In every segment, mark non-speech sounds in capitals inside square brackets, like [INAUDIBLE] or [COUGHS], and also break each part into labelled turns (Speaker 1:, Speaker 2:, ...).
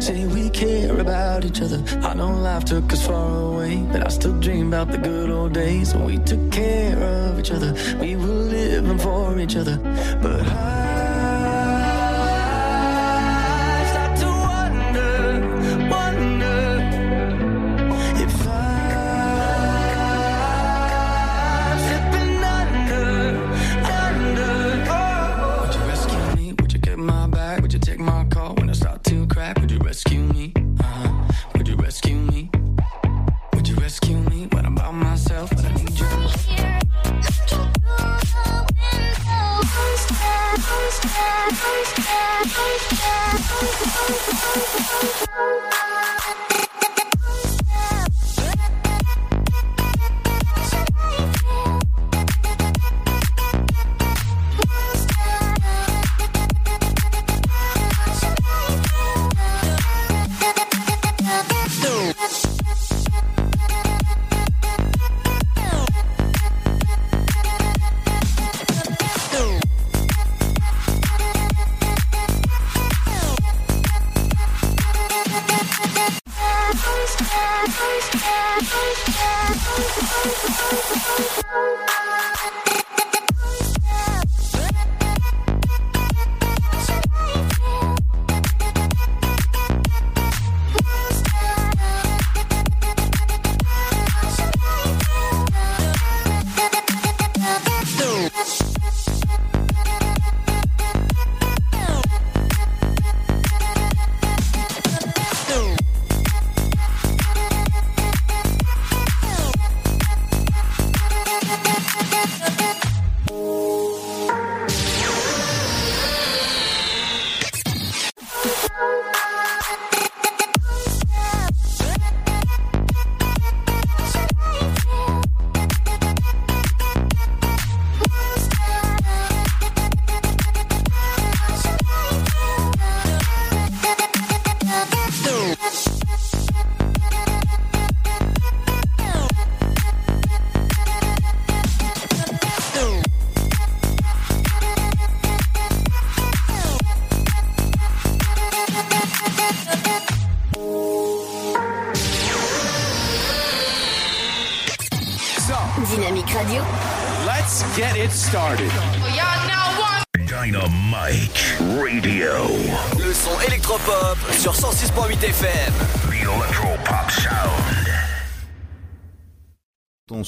Speaker 1: say we care about each other. I know life took us far away, but I still dream about the good old days when we took care of each other. We were living for each other, but I.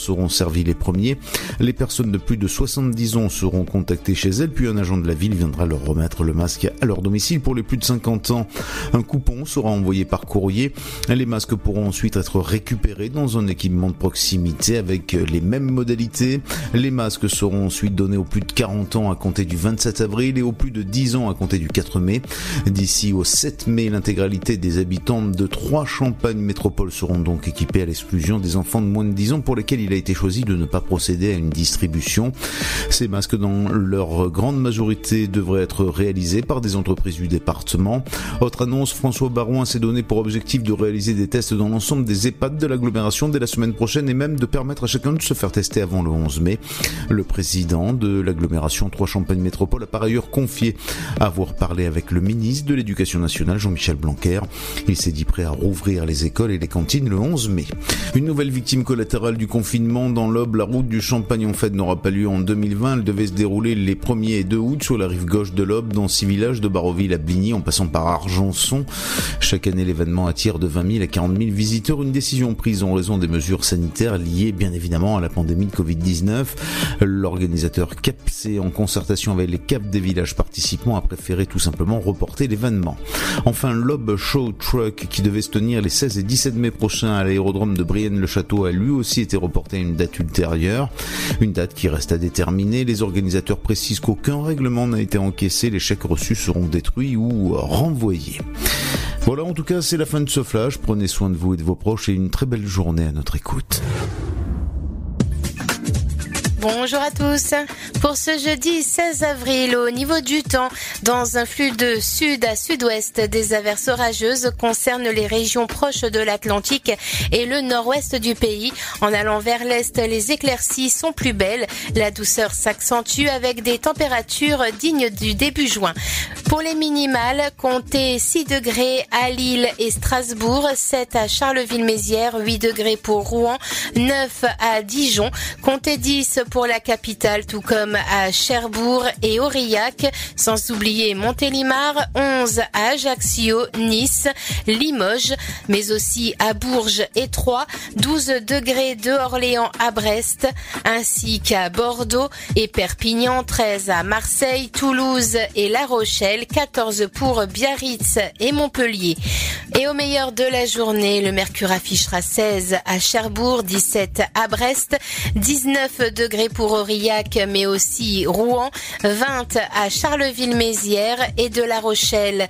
Speaker 2: seront servis les premiers. Les personnes de plus de 70 ans seront contactées chez elles, puis un agent de la ville viendra leur remettre le masque à leur domicile. Pour les plus de 50 ans, un coupon sera envoyé par courrier. Les masques pourront ensuite être récupérés dans un équipement de proximité avec les mêmes modalités. Les masques seront ensuite donnés aux plus de 40 ans à compter du 27 avril et aux plus de 10 ans à compter du 4 mai. D'ici au 7 mai, l'intégralité des habitants de trois Champagne métropoles seront donc équipés à l'exclusion des enfants de moins de 10 ans pour lesquels il a été choisi de ne pas procéder à une distribution. Ces masques, dans leur grande majorité, devraient être réalisés par des entreprises du département. Autre annonce, François Barouin s'est donné pour objectif de réaliser des tests dans l'ensemble des EHPAD de l'agglomération dès la semaine prochaine et même de permettre à chacun de se faire tester avant le 11 mai. Le président de l'agglomération Trois-Champagne Métropole a par ailleurs confié avoir parlé avec le ministre de l'Éducation nationale, Jean-Michel Blanquer. Il s'est dit prêt à rouvrir les écoles et les cantines le 11 mai. Une nouvelle victime collatérale du confinement dans l'Aube, la route du Champagne en fait n'aura pas lieu en 2020. Elle devait se dérouler les 1er et 2 août sur la rive gauche de l'Aube, dans six villages de Baroville à Bligny, en passant par Argençon. Chaque année, l'événement attire de 20 000 à 40 000 visiteurs. Une décision prise en raison des mesures sanitaires liées bien évidemment à la pandémie de Covid-19. L'organisateur CAPC, en concertation avec les CAP des villages participants, a préféré tout simplement reporter l'événement. Enfin, l'Aube Show Truck, qui devait se tenir les 16 et 17 mai prochains à l'aérodrome de Brienne-le-Château, a lui aussi été reporté à une date ultérieure, une date qui reste à déterminer. Les organisateurs précisent qu'aucun règlement n'a été encaissé, les chèques reçus seront détruits ou renvoyés. Voilà, en tout cas, c'est la fin de ce flash. Prenez soin de vous et de vos proches et une très belle journée à notre écoute.
Speaker 3: Bonjour à tous. Pour ce jeudi 16 avril, au niveau du temps, dans un flux de sud à sud-ouest, des averses orageuses concernent les régions proches de l'Atlantique et le nord-ouest du pays. En allant vers l'est, les éclaircies sont plus belles. La douceur s'accentue avec des températures dignes du début juin. Pour les minimales, comptez 6 degrés à Lille et Strasbourg, 7 à Charleville-Mézières, 8 degrés pour Rouen, 9 à Dijon, comptez 10 pour la capitale, tout comme à Cherbourg et Aurillac, sans oublier Montélimar, 11 à Ajaccio, Nice, Limoges, mais aussi à Bourges et Troyes, 12 degrés de Orléans à Brest, ainsi qu'à Bordeaux et Perpignan, 13 à Marseille, Toulouse et La Rochelle, 14 pour Biarritz et Montpellier. Et au meilleur de la journée, le mercure affichera 16 à Cherbourg, 17 à Brest, 19 degrés pour Aurillac, mais aussi Rouen, 20 à Charleville-Mézières et de La Rochelle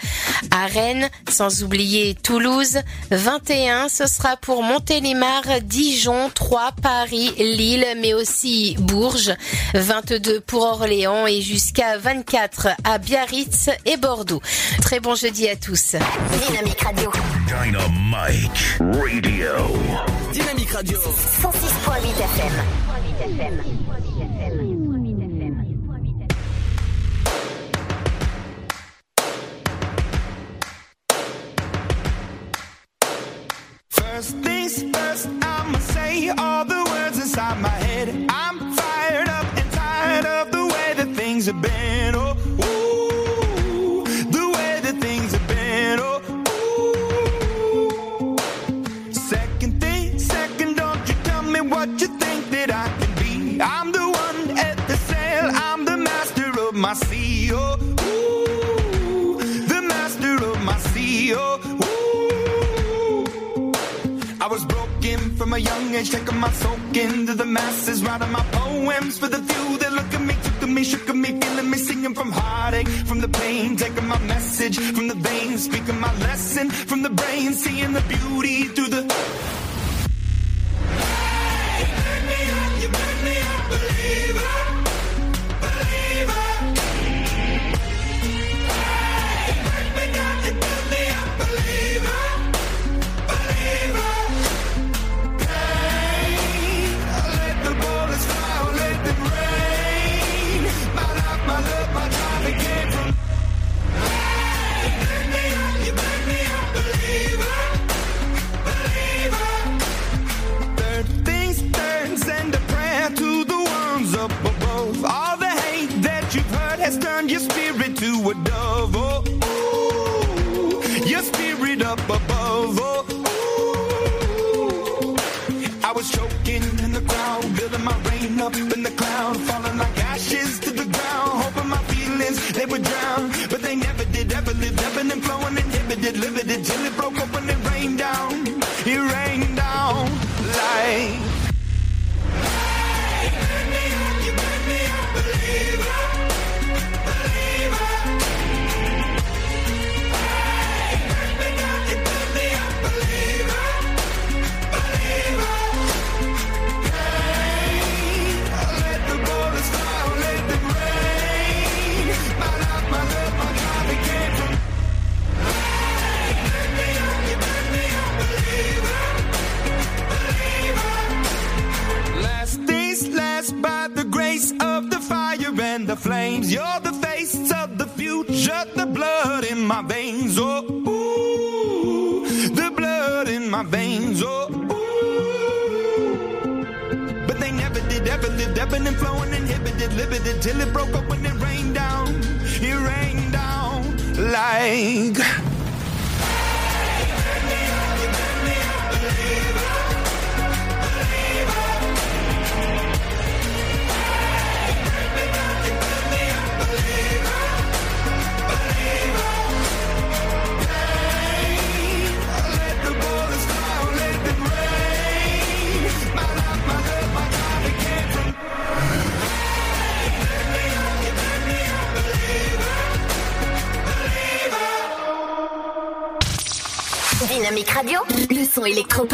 Speaker 3: à Rennes, sans oublier Toulouse, 21 ce sera pour Montélimar, Dijon, Troyes, Paris, Lille, mais aussi Bourges, 22 pour Orléans et jusqu'à 24 à Biarritz et Bordeaux. Très bon jeudi à tous.
Speaker 4: Dynamique Radio.
Speaker 5: Dynamite Radio.
Speaker 6: Dynamique Radio.
Speaker 4: 106.8 FM.
Speaker 7: First things first, I'ma say all the words inside my head. I'm fired up and tired of the way that things have been. Oh, Oh, ooh. I was broken from a young age, taking my soak into the masses, writing my poems for the few that look at me, took at me, shook at me, feeling me, singing from heartache, from the pain, taking my message from the veins, speaking my lesson from the brain, seeing the beauty through the. Hey, burn me up, you burn me up, believer.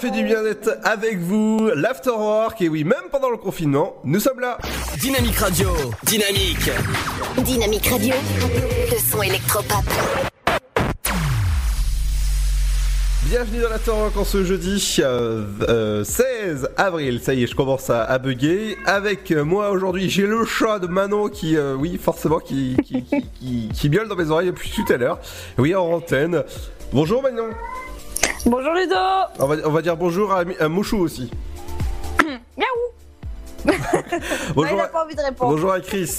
Speaker 8: Fait du bien d'être avec vous, l'Afterwork, et oui, même pendant le confinement, nous sommes là.
Speaker 6: Dynamique Radio, dynamique.
Speaker 4: Dynamique Radio. Le son électropop.
Speaker 8: Bienvenue dans l'Afterwork en ce jeudi euh, euh, 16 avril. Ça y est, je commence à, à bugger. Avec euh, moi aujourd'hui, j'ai le chat de Manon qui, euh, oui, forcément, qui, qui, qui, qui, qui miaule dans mes oreilles depuis tout à l'heure. Oui, en antenne. Bonjour Manon.
Speaker 9: Bonjour Ludo
Speaker 8: On va, on va dire bonjour à, à Mouchou aussi. [COUGHS]
Speaker 9: Miaou [LAUGHS]
Speaker 8: Bonjour,
Speaker 9: Il a
Speaker 8: à-
Speaker 9: pas envie de répondre.
Speaker 8: bonjour à Chris.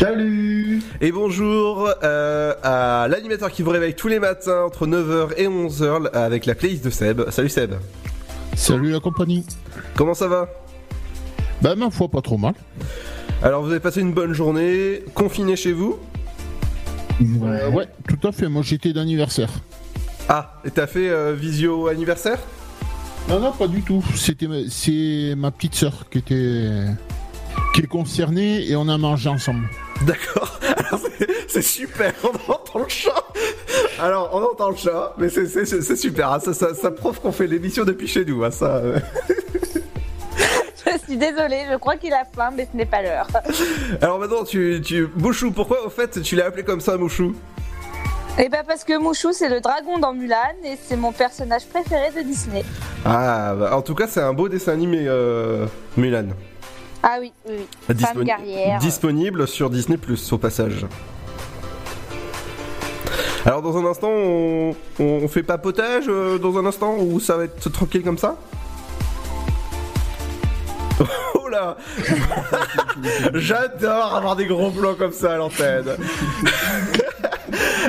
Speaker 8: Salut Et bonjour euh, à l'animateur qui vous réveille tous les matins entre 9h et 11h avec la playlist de Seb. Salut Seb.
Speaker 10: Salut la compagnie.
Speaker 8: Comment ça va?
Speaker 10: Bah ma foi pas trop mal.
Speaker 8: Alors vous avez passé une bonne journée, confiné chez vous?
Speaker 10: Euh, ouais, tout à fait. Moi j'étais d'anniversaire.
Speaker 8: Ah, et t'as fait euh, visio anniversaire?
Speaker 10: Non non pas du tout. C'était ma- c'est ma petite sœur qui était qui est concernée et on a mangé ensemble.
Speaker 8: D'accord. [LAUGHS] Alors, c'est- super, on entend le chat. Alors on entend le chat, mais c'est- c'est c'est super. hein. Ça, ça, ça prouve qu'on fait l'émission depuis chez nous. hein, ça. euh. [LAUGHS]
Speaker 9: Je suis désolée, je crois qu'il a faim, mais ce n'est pas l'heure.
Speaker 8: Alors maintenant, tu, tu... Mouchou, pourquoi au fait tu l'as appelé comme ça, Mouchou?
Speaker 9: Et bah parce que Mouchou c'est le dragon dans Mulan et c'est mon personnage préféré de Disney.
Speaker 8: Ah, bah, en tout cas, c'est un beau dessin animé, euh, Mulan.
Speaker 9: Ah oui, oui, oui. Femme
Speaker 8: Disponi-
Speaker 9: guerrière.
Speaker 8: Disponible sur Disney Plus au passage. Alors dans un instant, on, on fait papotage euh, dans un instant ou ça va être tranquille comme ça? Là [LAUGHS] J'adore avoir des gros plans comme ça à l'antenne. [LAUGHS]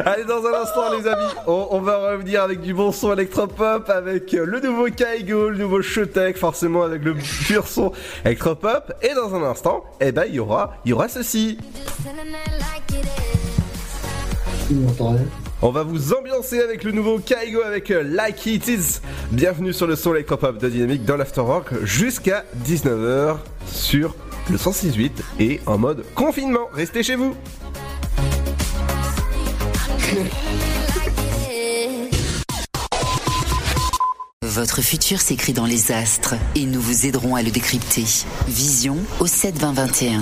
Speaker 8: Allez, dans un instant, les amis, on, on va revenir avec du bon son électropop, avec euh, le nouveau Kaigo, le nouveau Showtech, forcément avec le pur son électropop. Et dans un instant, eh ben, il y aura, il y aura ceci. On va vous ambiancer avec le nouveau Kaigo avec euh, Like It Is. Bienvenue sur le son électropop de Dynamique dans l'Afterwork jusqu'à 19h sur le 106.8 et en mode confinement. Restez chez vous.
Speaker 11: Votre futur s'écrit dans les astres et nous vous aiderons à le décrypter. Vision au 7 20 21.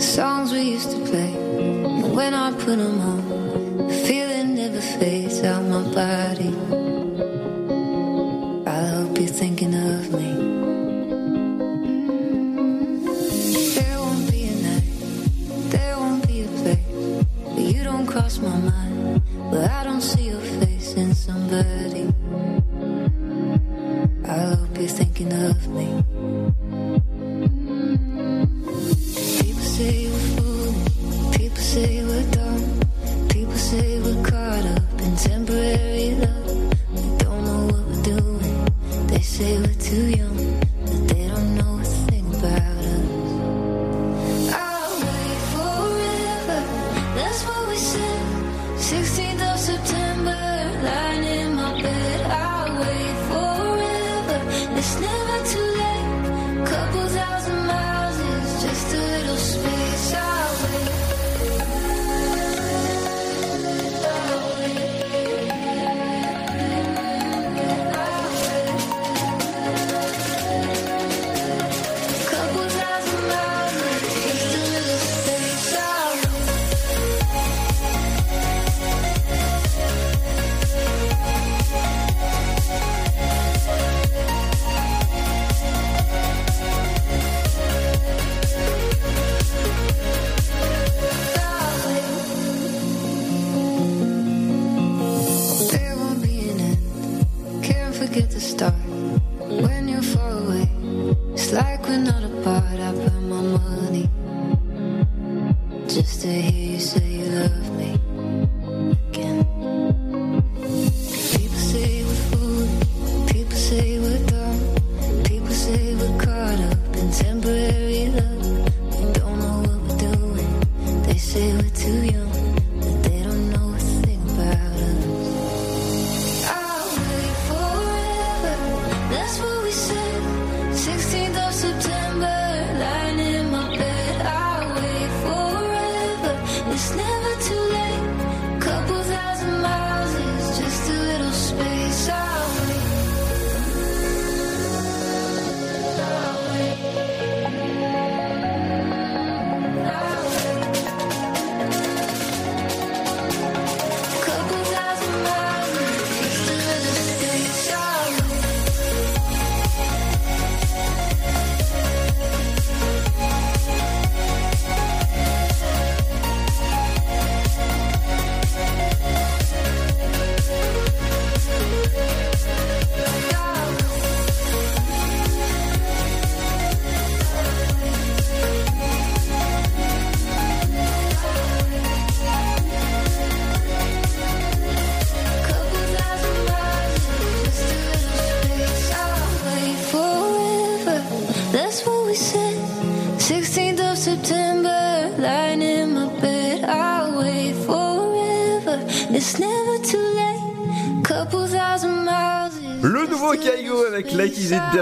Speaker 12: songs we used to play. And when I put them on, the feeling never fades out my body. I hope you're thinking of me. There won't be a night, there won't be a place where you don't cross my mind, where I don't see your face in somebody. I hope you're thinking of me. say we're too young.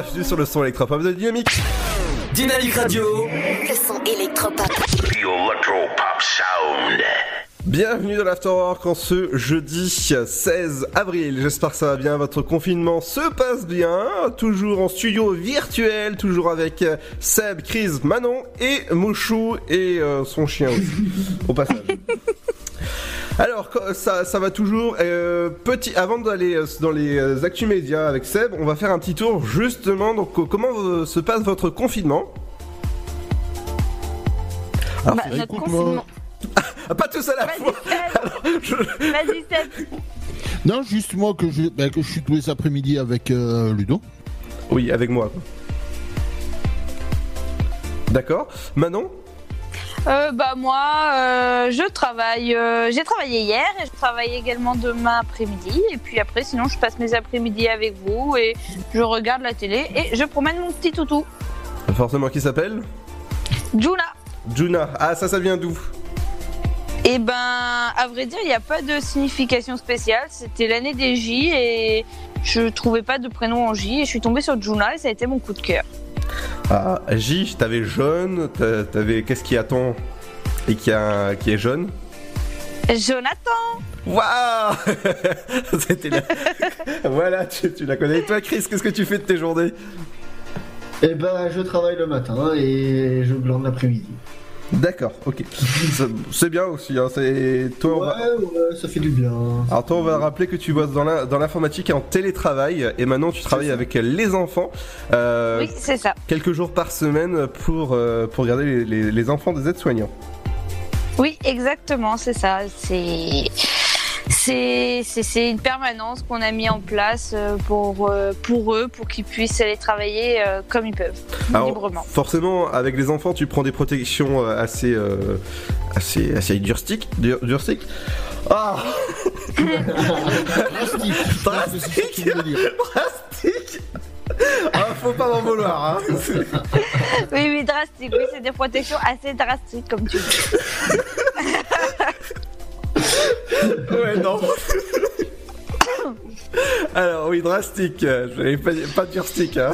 Speaker 8: Bienvenue sur le son électropop de Dynamique.
Speaker 6: Dynamique Radio.
Speaker 4: Le son électropop.
Speaker 5: The Electropop Sound.
Speaker 8: Bienvenue dans l'Afterwork en ce jeudi 16 avril. J'espère que ça va bien. Votre confinement se passe bien. Toujours en studio virtuel, toujours avec euh, Seb, Chris, Manon et Mouchou et euh, son chien aussi. Au passage. Alors ça, ça va toujours. Euh, petit, avant d'aller euh, dans les euh, actus médias avec Seb, on va faire un petit tour justement. Donc comment se passe votre confinement Alors,
Speaker 9: Bah, notre confinement.
Speaker 8: Ah, pas tous à la fois. [LAUGHS]
Speaker 9: Vas-y, Seb.
Speaker 10: Non, juste moi que je, ben, que je suis tous les après-midi avec euh, Ludo.
Speaker 8: Oui, avec moi. D'accord. Manon
Speaker 9: Euh, bah moi, euh, je travaille. euh, J'ai travaillé hier et je travaille également demain après-midi. Et puis après, sinon, je passe mes après-midi avec vous et je regarde la télé et je promène mon petit toutou,
Speaker 8: Forcément, qui s'appelle
Speaker 9: Juna.
Speaker 8: Juna. Ah, ça, ça vient d'où
Speaker 9: Et ben, à vrai dire, il n'y a pas de signification spéciale. C'était l'année des J et je trouvais pas de prénom en J et je suis tombée sur Juna et ça a été mon coup de cœur.
Speaker 8: Ah, J, t'avais jaune, t'a- t'avais qu'est-ce qui attend et qui, a, qui est jaune?
Speaker 9: Jonathan
Speaker 8: Waouh [LAUGHS] C'était la... [LAUGHS] Voilà, tu, tu la connais. Et toi, Chris, qu'est-ce que tu fais de tes journées?
Speaker 13: Eh ben, je travaille le matin et je glande l'après-midi.
Speaker 8: D'accord, ok. C'est bien aussi, hein, c'est... Toi, on va...
Speaker 13: Ouais, ouais, ça fait du bien.
Speaker 8: Alors toi, on va rappeler que tu bosses dans la- dans l'informatique et en télétravail, et maintenant tu travailles avec les enfants. euh,
Speaker 9: Oui, c'est ça.
Speaker 8: Quelques jours par semaine pour, euh, pour garder les, les- les enfants des aides-soignants.
Speaker 9: Oui, exactement, c'est ça. C'est c'est une permanence qu'on a mis en place euh, pour euh, pour eux, pour qu'ils puissent aller travailler euh, comme ils peuvent,
Speaker 8: Alors,
Speaker 9: librement.
Speaker 8: forcément, avec les enfants, tu prends des protections assez, euh, assez, assez durstiques. dur- durstiques. Ah
Speaker 10: Drastique. [LAUGHS]
Speaker 8: Drastique Drastique Ah, faut pas m'en vouloir, hein [LAUGHS]
Speaker 9: Oui, oui, drastique. Oui, c'est des protections assez drastiques, comme tu dis. [LAUGHS]
Speaker 8: Ouais, non. Alors, oui, drastique. pas, pas durstique, hein.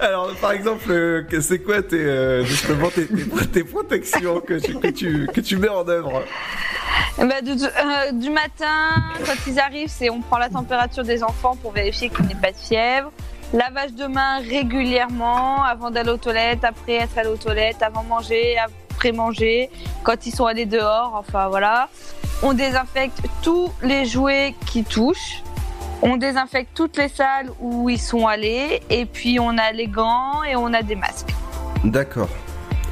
Speaker 8: Alors, par exemple, euh, c'est quoi tes, euh, justement tes, protections que tu, mets en œuvre?
Speaker 9: Bah, du, euh, du matin, quand ils arrivent, on prend la température des enfants pour vérifier qu'il n'y ait pas de fièvre. Lavage de mains régulièrement, avant d'aller aux toilettes, après être allé aux toilettes, avant manger, manger, quand ils sont allés dehors, enfin voilà. On désinfecte tous les jouets qui touchent. On désinfecte toutes les salles où ils sont allés. Et puis on a les gants et on a des masques.
Speaker 8: D'accord.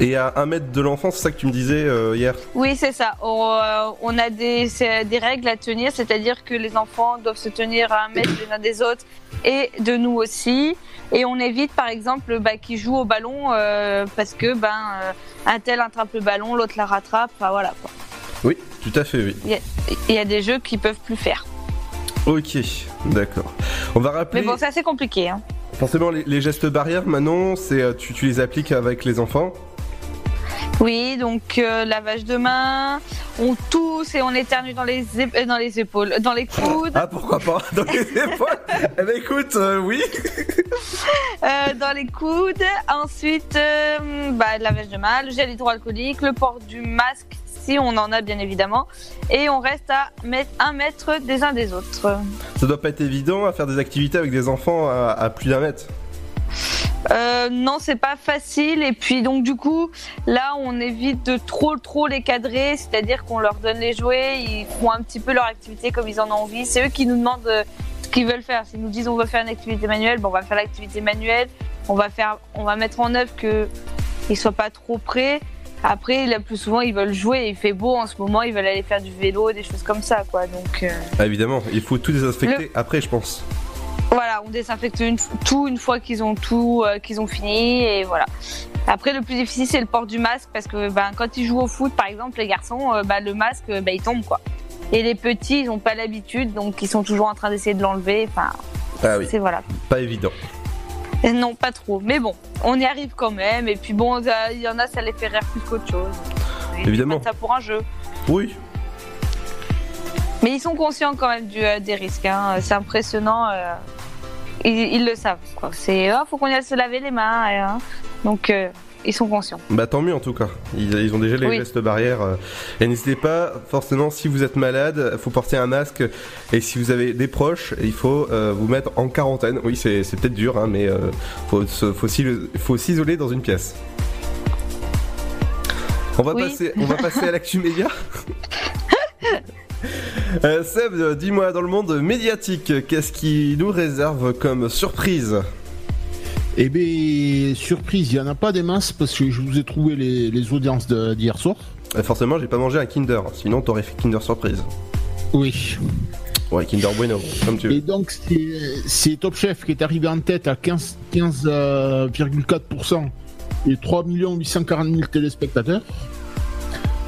Speaker 8: Et à un mètre de l'enfant, c'est ça que tu me disais euh, hier
Speaker 9: Oui, c'est ça. On, euh, on a des, des règles à tenir, c'est-à-dire que les enfants doivent se tenir à un mètre les uns des autres et de nous aussi. Et on évite, par exemple, bah, qu'ils jouent au ballon euh, parce que ben un tel attrape le ballon, l'autre la rattrape. Enfin voilà. quoi.
Speaker 8: Oui, tout à fait, oui.
Speaker 9: Il y, a, il y a des jeux qui peuvent plus faire.
Speaker 8: Ok, d'accord. On va rappeler.
Speaker 9: Mais bon, c'est assez compliqué. Hein.
Speaker 8: Forcément, les, les gestes barrières, Manon, c'est tu, tu les appliques avec les enfants.
Speaker 9: Oui, donc euh, lavage de main, on tousse et on éternue dans les, euh, dans les épaules, dans les coudes,
Speaker 8: Ah, pourquoi pas [LAUGHS] Dans les épaules Eh ben écoute, euh, oui. [LAUGHS]
Speaker 9: euh, dans les coudes. Ensuite, bah, lavage de main, le gel hydroalcoolique, le port du masque si on en a bien évidemment, et on reste à mettre un mètre des uns des autres.
Speaker 8: Ça doit pas être évident à faire des activités avec des enfants à, à plus d'un mètre.
Speaker 9: Euh, non, c'est pas facile. Et puis donc du coup, là, on évite de trop trop les cadrer, c'est-à-dire qu'on leur donne les jouets, ils font un petit peu leur activité comme ils en ont envie. C'est eux qui nous demandent euh, ce qu'ils veulent faire. S'ils nous disent on veut faire une activité manuelle, bon, on va faire l'activité manuelle. On va faire, on va mettre en œuvre que ils soient pas trop près. Après, le plus souvent, ils veulent jouer. Il fait beau en ce moment, ils veulent aller faire du vélo, des choses comme ça, quoi. Donc euh,
Speaker 8: Ah, évidemment, il faut tout désinfecter après, je pense.
Speaker 9: Voilà, on désinfecte une- tout une fois qu'ils ont tout, euh, qu'ils ont fini et voilà. Après, le plus difficile, c'est le port du masque parce que ben, quand ils jouent au foot, par exemple, les garçons, euh, ben, le masque, euh, ben, il tombe quoi. Et les petits, ils n'ont pas l'habitude, donc ils sont toujours en train d'essayer de l'enlever. Enfin,
Speaker 8: Ah oui.
Speaker 9: c'est voilà.
Speaker 8: Pas évident.
Speaker 9: Et non, pas trop. Mais bon, on y arrive quand même. Et puis bon, il y en a, ça les fait rire plus qu'autre chose. Ils
Speaker 8: Évidemment.
Speaker 9: ça pour un jeu.
Speaker 8: Oui.
Speaker 9: Mais ils sont conscients quand même du, euh, des risques. hein. C'est impressionnant. euh, ils, ils le savent. C'est, ah, faut qu'on y aille se laver les mains. hein. Donc, euh, ils sont conscients.
Speaker 8: Bah tant mieux en tout cas. Ils, ils ont déjà les
Speaker 9: Oui.
Speaker 8: gestes barrières. euh. Et n'hésitez pas, forcément, si vous êtes malade, faut porter un masque. Et si vous avez des proches, il faut euh, vous mettre en quarantaine. Oui, c'est peut-être dur, hein, mais euh, faut, faut, s'isoler dans une pièce. On va
Speaker 9: Oui.
Speaker 8: passer, on va passer à l'actu média. [LAUGHS] [LAUGHS] Euh, Seb, euh, dis-moi, dans le monde médiatique, qu'est-ce qui nous réserve comme surprise
Speaker 10: Eh bien, surprise, il n'y en a pas des masses parce que je vous ai trouvé les, les audiences d'hier soir.
Speaker 8: Euh, Forcément, j'ai pas mangé un Kinder, sinon t'aurais fait Kinder surprise.
Speaker 10: Oui.
Speaker 8: Ouais, Kinder Bueno, comme tu veux.
Speaker 10: Et donc, c'est- Top Chef qui est arrivé en tête à 15 15,4% et 3 840 000 téléspectateurs.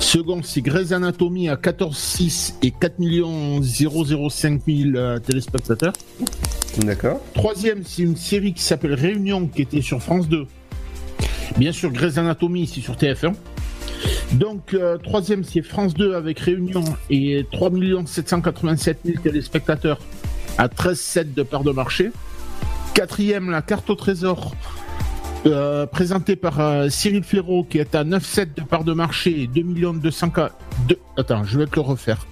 Speaker 10: Second, c'est Grey's Anatomy à 14,6 et 4 005 000 euh, téléspectateurs.
Speaker 8: D'accord.
Speaker 10: Troisième, c'est une série qui s'appelle Réunion qui était sur France 2. Bien sûr, Grey's Anatomy, c'est sur TF1. Donc, euh, troisième, c'est France 2 avec Réunion et 3 787 000 téléspectateurs à 13,7 de part de marché. Quatrième, la carte au trésor euh, présentée par euh, Cyril Ferraud qui est à 9,7 de part de marché et 2 200 deux- Attends, je vais te le refaire.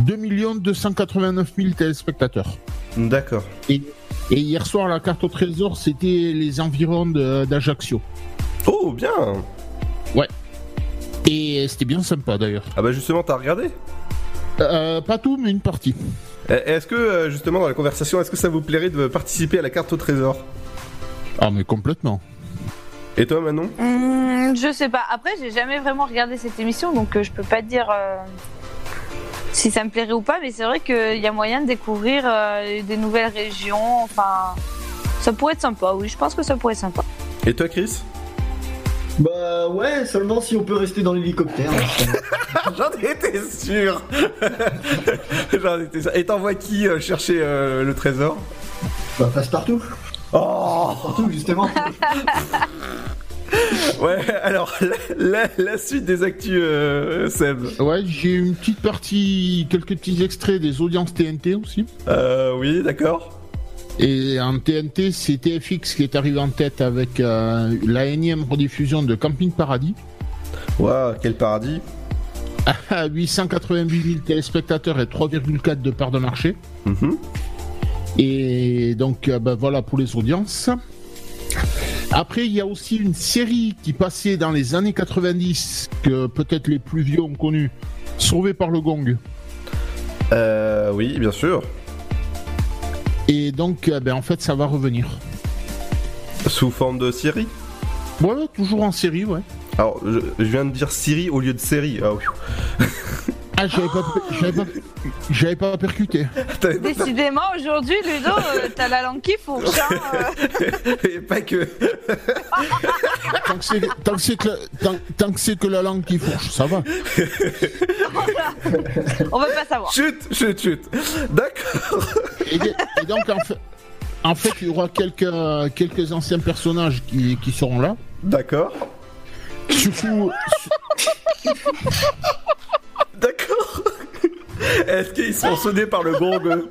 Speaker 10: 2 289 000 téléspectateurs.
Speaker 8: D'accord.
Speaker 10: Et, et hier soir, la carte au trésor, c'était les environs de- d'Ajaccio.
Speaker 8: Oh, bien
Speaker 10: Ouais. Et c'était bien sympa d'ailleurs.
Speaker 8: Ah bah justement, t'as regardé?
Speaker 10: Euh, pas tout, mais une partie.
Speaker 8: Est-ce que, euh, justement, dans la conversation, est-ce que ça vous plairait de participer à la carte au trésor?
Speaker 10: Ah, mais complètement.
Speaker 8: Et toi, Manon?
Speaker 9: Hum, je sais pas. Après, j'ai jamais vraiment regardé cette émission, donc euh, je peux pas te dire euh, si ça me plairait ou pas. Mais c'est vrai qu'il y a moyen de découvrir euh, des nouvelles régions. Enfin, ça pourrait être sympa. Oui, je pense que ça pourrait être sympa.
Speaker 8: Et toi, Chris?
Speaker 13: Bah ouais, seulement si on peut rester dans l'hélicoptère. [LAUGHS]
Speaker 8: J'en étais sûr [LAUGHS] J'en étais sûr. Et t'envoies qui euh, chercher euh, le trésor?
Speaker 13: Bah passe partout.
Speaker 8: Oh
Speaker 13: Partout justement. [LAUGHS]
Speaker 8: Ouais, alors, la, la- la suite des actus, euh, Seb.
Speaker 10: Ouais, j'ai une petite partie, quelques petits extraits des audiences TNT aussi.
Speaker 8: Euh, oui, d'accord.
Speaker 10: Et en TNT, c'est TFX qui est arrivé en tête avec euh, la énième rediffusion de Camping Paradis.
Speaker 8: Waouh, quel paradis
Speaker 10: À 888 000 téléspectateurs et 3,4 de part de marché.
Speaker 8: Mhm.
Speaker 10: Et donc, euh, bah, voilà pour les audiences. Après, il y a aussi une série qui passait dans les années 90, que peut-être les plus vieux ont connu, Sauvé par le Gong.
Speaker 8: Euh, oui, bien sûr.
Speaker 10: Et donc, euh, ben, en fait, ça va revenir.
Speaker 8: Sous forme de série?
Speaker 10: Ouais, toujours en série, ouais.
Speaker 8: Alors, je, je viens de dire Siri au lieu de série. Ah, oui. [LAUGHS]
Speaker 10: Ah, j'avais pas, j'avais pas, j'avais pas percuté.
Speaker 9: Décidément, aujourd'hui, Ludo, euh, t'as la langue qui fourche. Hein, euh.
Speaker 8: Et pas que.
Speaker 10: Tant que c'est, tant que c'est que, la- tant, tant que c'est que la langue qui fourche, ça va.
Speaker 9: On veut pas savoir.
Speaker 8: Chut, chut, chut. D'accord.
Speaker 10: Et, donc, en fait, en fait, il y aura quelques, quelques anciens personnages qui, qui seront là.
Speaker 8: D'accord.
Speaker 10: Surtout,
Speaker 8: D'accord. Est-ce qu'ils sont sonnés par le gong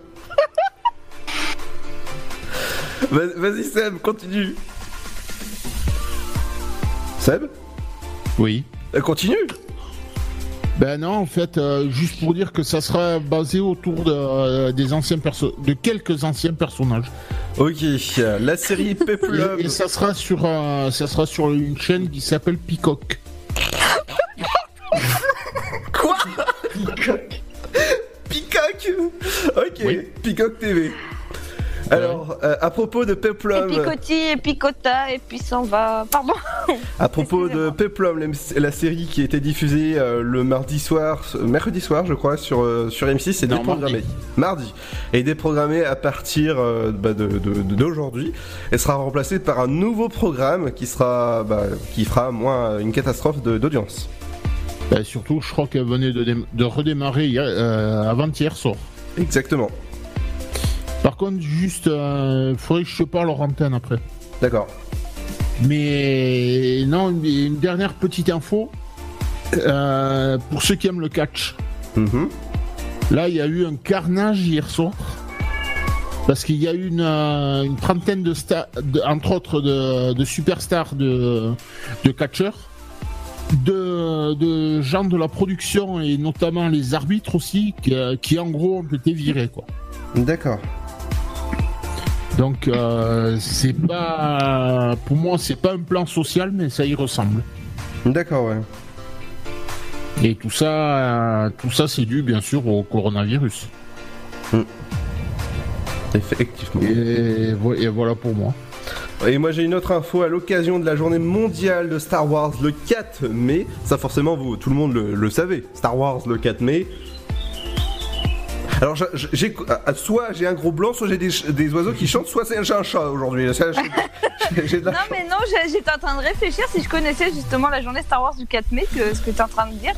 Speaker 8: Vas- Vas-y, Seb, continue. Seb?
Speaker 10: Oui.
Speaker 8: Euh, Continue.
Speaker 10: Ben non, en fait, euh, juste pour dire que ça sera basé autour de, euh, des anciens perso de quelques anciens personnages.
Speaker 8: Ok, la série Peplum.
Speaker 10: Et, et ça sera sur, ça sera sur une chaîne qui s'appelle Peacock.
Speaker 8: Peacock Ok, Peacock TV. Alors, euh, à propos de
Speaker 9: Et
Speaker 8: Peplum,
Speaker 9: picotti, et picota, et puis s'en va. Pardon.
Speaker 8: à propos de Peplum, la- série qui était diffusée euh, le mardi soir, mercredi soir, je crois, sur euh, sur M6, est
Speaker 10: Non,
Speaker 8: déprogrammée. Mardi. Et déprogrammée à partir euh, bah, de de- de- d'aujourd'hui. Elle sera remplacée par un nouveau programme qui sera, bah, qui fera moins une catastrophe d'audience.
Speaker 10: Surtout, je crois qu'elle venait de, dé- de redémarrer hier, euh, avant-hier soir.
Speaker 8: Exactement.
Speaker 10: Par contre, juste, euh, faudrait que je te parle hors antenne après.
Speaker 8: D'accord.
Speaker 10: Mais non, une, une dernière petite info. Euh, pour ceux qui aiment le catch.
Speaker 8: Mhm.
Speaker 10: Là, il y a eu un carnage hier soir. Parce qu'il y a eu une, euh, une trentaine de stars, entre autres de, de superstars de, de catcheurs, de, de gens de la production et notamment les arbitres aussi, qui, euh, qui en gros ont été virés. Quoi.
Speaker 8: D'accord.
Speaker 10: Donc euh, c'est pas, pour moi, c'est pas un plan social, mais ça y ressemble.
Speaker 8: D'accord, ouais.
Speaker 10: Et tout ça, euh, tout ça, c'est dû bien sûr au coronavirus.
Speaker 8: Effectivement.
Speaker 10: Et, vo- et voilà pour moi.
Speaker 8: Et moi j'ai une autre info à l'occasion de la journée mondiale de Star Wars le 4 mai. Ça forcément vous, tout le monde le, le savait. Star Wars le 4 mai. Alors j'ai- ah, soit j'ai un gros blanc, soit j'ai des, des oiseaux qui chantent, soit c'est- j'ai un chat aujourd'hui.
Speaker 9: Non, mais non, j'étais en train de réfléchir si je connaissais justement la journée Star Wars du 4 mai, que ce que tu es en train de dire.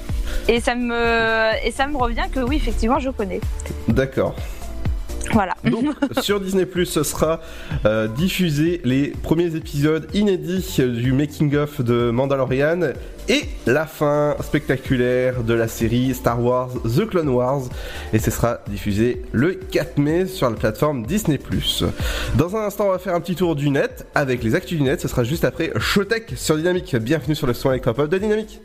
Speaker 9: Et ça, me, et ça me revient que oui, effectivement, je connais.
Speaker 8: D'accord.
Speaker 9: Voilà.
Speaker 8: Donc [LAUGHS] sur Disney Plus, ce sera euh, diffusé les premiers épisodes inédits du making of de Mandalorian et la fin spectaculaire de la série Star Wars The Clone Wars et ce sera diffusé le 4 mai sur la plateforme Disney Plus. Dans un instant, on va faire un petit tour du net avec les actus du net. Ce sera juste après Showtech sur Dynamique. Bienvenue sur le son électropop de Dynamique.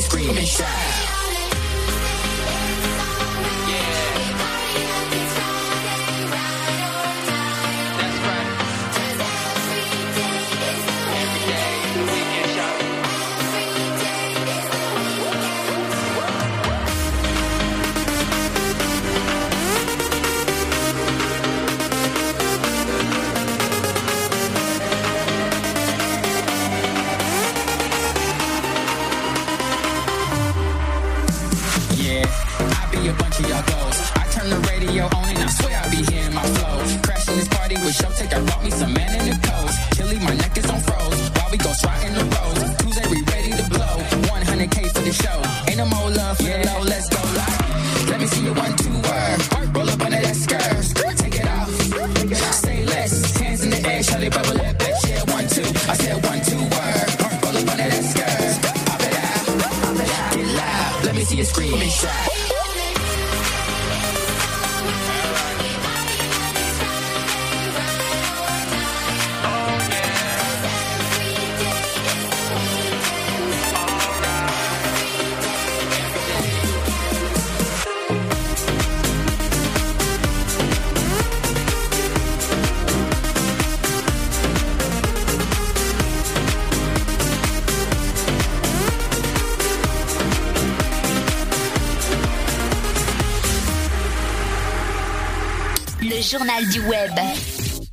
Speaker 7: screaming, shout.
Speaker 14: Journal du web.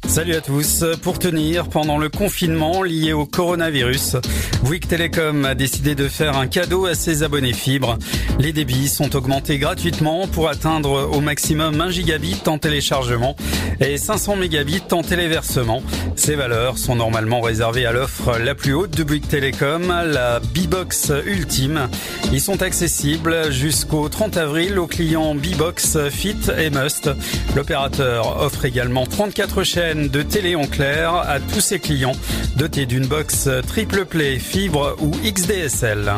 Speaker 15: Salut à tous. Pour tenir pendant le confinement lié au coronavirus, Bouygues Telecom a décidé de faire un cadeau à ses abonnés fibres. Les débits sont augmentés gratuitement pour atteindre au maximum 1 gigabit en téléchargement et 500 mégabits en téléversement. Ces valeurs sont normalement réservées à l'offre la plus haute de Bouygues Telecom, la B-Box Ultime. Ils sont accessibles jusqu'au 30 avril aux clients B-Box Fit et Must. L'opérateur offre également 34 chaînes de télé en clair à tous ses clients dotés d'une box triple play, fibre ou XDSL.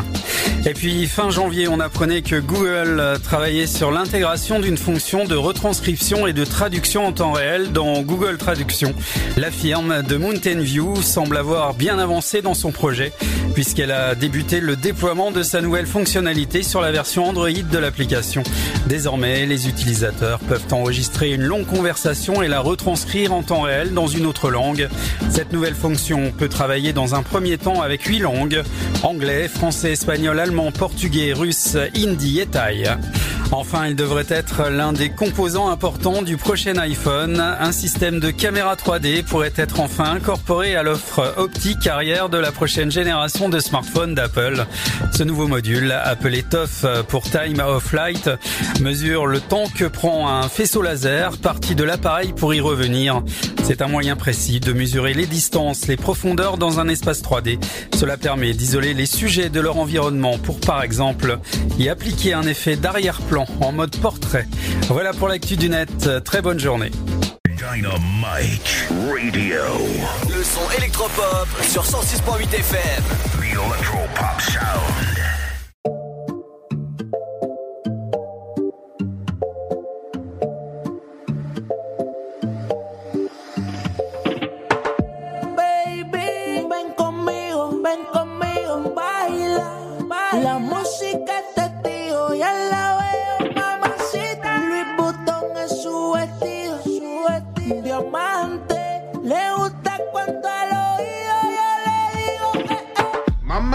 Speaker 15: Et puis fin janvier, on apprenait que Google travaillait sur l'intégration d'une fonction de retranscription et de traduction en temps réel dans Google Traduction. La firme de Mountain View semble avoir bien avancé dans son projet puisqu'elle a débuté le déploiement de sa nouvelle fonctionnalité sur la version Android de l'application. Désormais, les utilisateurs peuvent enregistrer une longue conversation et la retranscrire en temps réel dans une autre langue. Cette nouvelle fonction peut travailler dans un premier temps avec huit langues anglais, français, espagnol, allemand, portugais, russe, hindi et thaï. Enfin, il devrait être l'un des composants importants du prochain iPhone. Un système de caméra 3D pourrait être enfin incorporé à l'offre optique arrière de la prochaine génération de smartphones d'Apple. Ce nouveau module, appelé TOF pour Time of Flight, mesure le temps que prend un faisceau laser parti de l'appareil pour y revenir. C'est un moyen précis de mesurer les distances, les profondeurs dans un espace 3D. Cela permet d'isoler les sujets de leur environnement pour par exemple y appliquer un effet d'arrière-plan en mode portrait. Voilà pour l'actu du net. Très bonne journée.
Speaker 16: Dynamite Radio.
Speaker 6: Le son électropop sur 106.8 FM.
Speaker 16: The Electropop Sound.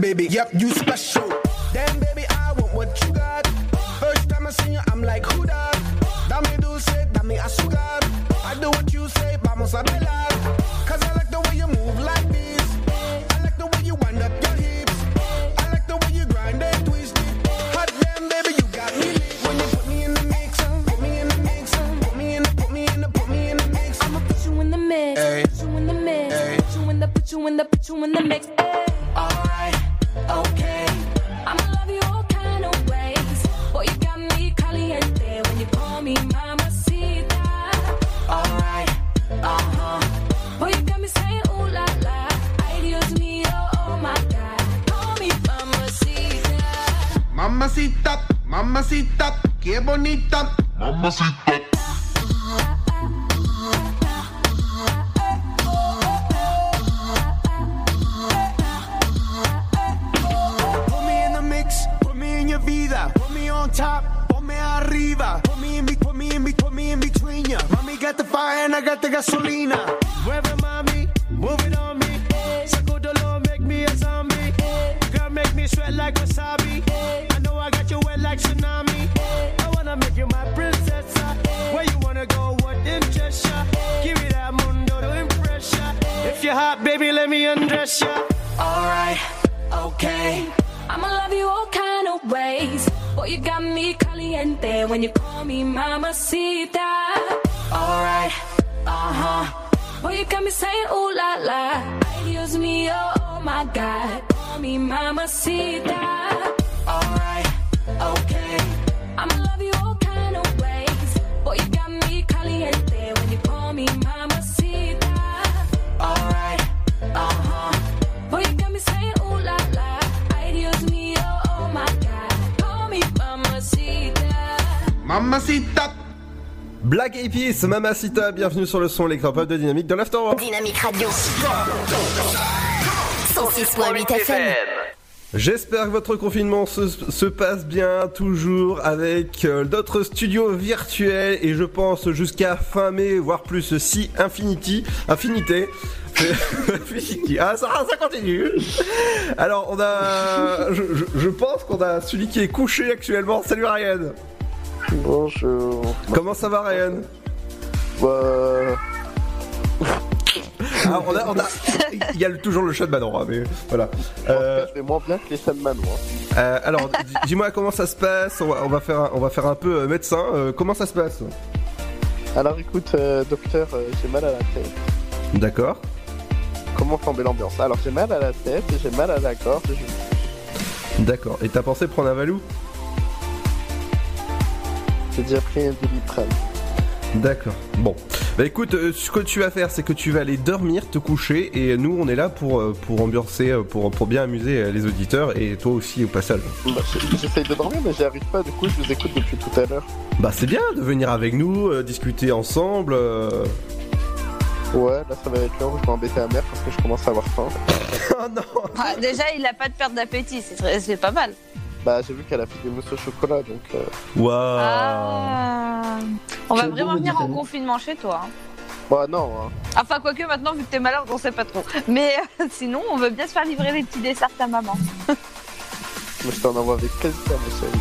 Speaker 7: baby.
Speaker 16: Yeah.
Speaker 8: Black Eyed Peas, Mamacita, bienvenue sur le son électropop de Dynamique dans l'Afterworld.
Speaker 4: Dynamique Radio. 106.8 FM.
Speaker 8: J'espère que votre confinement se, se passe bien toujours avec euh, d'autres studios virtuels et je pense jusqu'à fin mai, voire plus si Infinity, Infinité. [LAUGHS] Infinity. Ah ça, ça continue. Alors on a, je, je- je pense qu'on a celui qui est couché actuellement. Salut Ryan.
Speaker 17: Bonjour.
Speaker 8: Comment ça va Ryan
Speaker 17: Bah...
Speaker 8: Ah, on a, on a- il y a toujours le chat de Manon, hein, mais voilà. Euh,
Speaker 17: Je vais moins bien que les Sandman, moi.
Speaker 8: euh, alors, dis- dis-moi comment ça se passe. On va, on va faire, un, on va faire un peu euh, médecin. Euh, comment ça se passe
Speaker 17: Alors écoute, euh, docteur, euh, j'ai mal à la tête.
Speaker 8: D'accord.
Speaker 17: Comment flamber l'ambiance? Alors j'ai mal à la tête, j'ai mal à la gorge,
Speaker 8: D'accord. Et t'as pensé prendre un Valou?
Speaker 17: J'ai déjà pris un doliprane.
Speaker 8: D'accord. Bon. Bah écoute, euh, ce que tu vas faire, c'est que tu vas aller dormir, te coucher, et nous, on est là pour, euh, pour ambiancer, euh, pour, pour bien amuser les auditeurs, et toi aussi au passage.
Speaker 17: Bah, J'essaye de dormir, mais j'y arrive pas, du coup je vous écoute depuis tout à l'heure.
Speaker 8: Bah c'est bien de venir avec nous, euh, discuter ensemble. euh.
Speaker 17: Ouais, là ça va être long, je vais embêter la mère parce que je commence à avoir faim. [LAUGHS]
Speaker 9: Ah, déjà, il a pas de perte d'appétit, c'est très- c'est pas mal.
Speaker 17: Bah j'ai vu qu'elle a fait des mousses au chocolat, donc... euh,
Speaker 8: Waouh
Speaker 9: Ah. On va vraiment venir en confinement chez toi. hein.
Speaker 17: Bah non, hein.
Speaker 9: Enfin, quoique maintenant, vu que t'es malade, on sait pas trop. Mais euh, [LAUGHS] sinon, on veut bien se faire livrer les petits desserts de ta maman.
Speaker 17: mais je t'en envoie avec plaisir, ma chérie.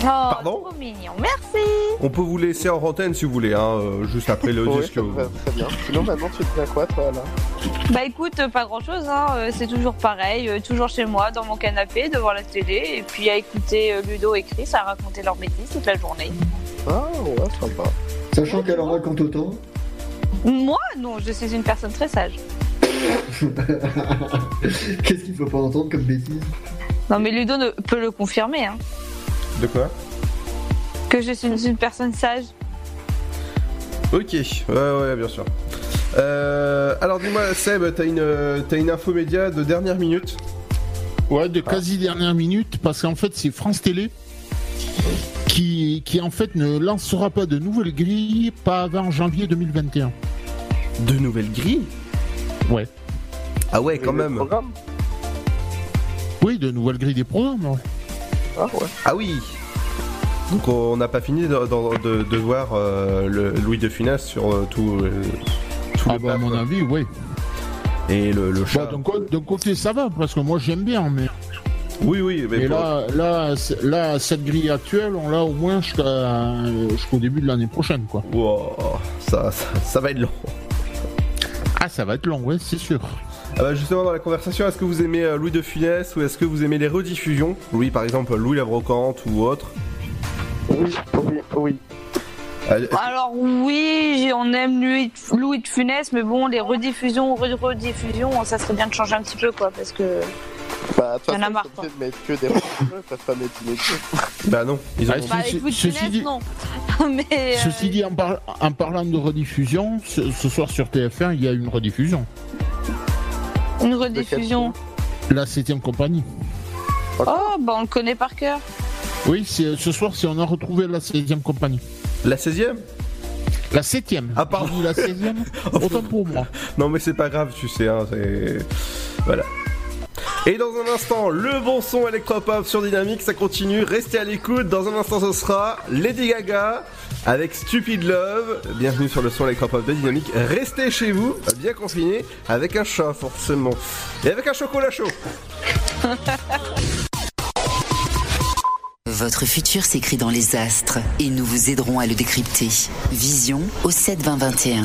Speaker 9: Oh,
Speaker 8: Pardon
Speaker 9: trop mignon. Merci.
Speaker 8: On peut vous laisser en antenne si vous voulez, hein, euh, juste après le [LAUGHS]
Speaker 17: Ouais,
Speaker 8: disque.
Speaker 17: ça me va très bien. Sinon maintenant tu te fais quoi toi là
Speaker 9: Bah écoute, euh, pas grand chose, hein. euh, c'est toujours pareil, toujours chez moi, dans mon canapé, devant la télé, et puis à écouter Ludo et Chris à raconter leurs bêtises toute la journée.
Speaker 17: Ah ouais, sympa.
Speaker 13: Sachant qu'elle en raconte autant.
Speaker 9: Moi, non, je suis une personne très sage. [LAUGHS]
Speaker 13: Qu'est-ce qu'il faut pas entendre comme bêtise?
Speaker 9: Non, mais Ludo ne peut le confirmer, hein,
Speaker 8: De quoi
Speaker 9: que je suis une personne sage.
Speaker 8: Ok, ouais, ouais, bien sûr. Euh, alors dis-moi, Seb, t'as une, t'as une info média de dernière minute
Speaker 10: Ouais, de quasi dernière minute, parce qu'en fait, c'est France Télé qui, qui en fait ne lancera pas de nouvelles grilles pas avant janvier 2021.
Speaker 8: De nouvelles grilles
Speaker 10: Ouais.
Speaker 8: Ah ouais, quand même.
Speaker 10: Oui, de nouvelles grilles des programmes. ouais.
Speaker 17: Ah ouais.
Speaker 8: Ah oui Donc on n'a pas fini de, de- de- de voir euh, le Louis de Funès sur euh, tout, euh, tout
Speaker 10: Ah
Speaker 8: le
Speaker 10: bah, à mon avis, oui.
Speaker 8: Et le, le chat.
Speaker 10: Bah, d'un côté, ça va, parce que moi, j'aime bien, mais...
Speaker 8: Oui, oui, mais
Speaker 10: Et
Speaker 8: bon.
Speaker 10: là, là, c'est- là, cette grille actuelle, on l'a au moins jusqu'à- jusqu'au début de l'année prochaine, quoi.
Speaker 8: Wow, ça, ça, ça va être long.
Speaker 10: Ah, ça va être long, ouais, c'est sûr.
Speaker 8: Ah bah justement dans la conversation, est-ce que vous aimez euh, Louis de Funès ou est-ce que vous aimez les rediffusions? Louis par exemple, Louis la Brocante ou autre?
Speaker 17: Oui, oui, oui.
Speaker 8: Euh,
Speaker 9: Alors oui, on aime Louis, Louis de Funès, mais bon, les rediffusions, re- rediffusions, ça serait bien de changer un petit peu, quoi, parce que...
Speaker 17: Bah, toute
Speaker 9: Y'en a marre,
Speaker 17: de mettre que des pas mettre.
Speaker 8: Bah non, ils ont...
Speaker 10: Ah,
Speaker 9: Bah,
Speaker 10: ceci-
Speaker 9: avec Louis de
Speaker 10: ceci
Speaker 9: Funès,
Speaker 10: dit-
Speaker 9: non. [LAUGHS] mais... euh,
Speaker 10: Ceci dit, en, par- en parlant de rediffusion, ce, ce soir sur TF1, il y a une rediffusion.
Speaker 9: Une rediffusion.
Speaker 10: La 7ème compagnie.
Speaker 9: Oh, bah on le connaît par cœur.
Speaker 10: Oui, c'est- ce soir, si on a retrouvé la 16e compagnie.
Speaker 8: La 16e
Speaker 10: La 7e.
Speaker 8: Ah, pardon.
Speaker 10: La 16e [LAUGHS] Autant pour moi.
Speaker 8: Non mais c'est pas grave, tu sais, hein, c'est... Voilà. Et dans un instant, le bon son électropop sur Dynamique, ça continue, restez à l'écoute. Dans un instant, ce sera Lady Gaga avec Stupid Love. Bienvenue sur le son électropop de Dynamique. Restez chez vous, bien confinés, avec un chat forcément. Et avec un chocolat chaud.
Speaker 11: Votre futur s'écrit dans les astres et nous vous aiderons à le décrypter. Vision au 7 20 21.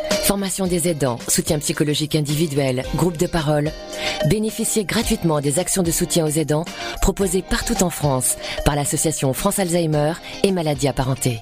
Speaker 18: Formation des aidants, soutien psychologique individuel, groupe de parole. Bénéficiez gratuitement des actions de soutien aux aidants proposées partout en France par l'association France Alzheimer et maladies apparentées.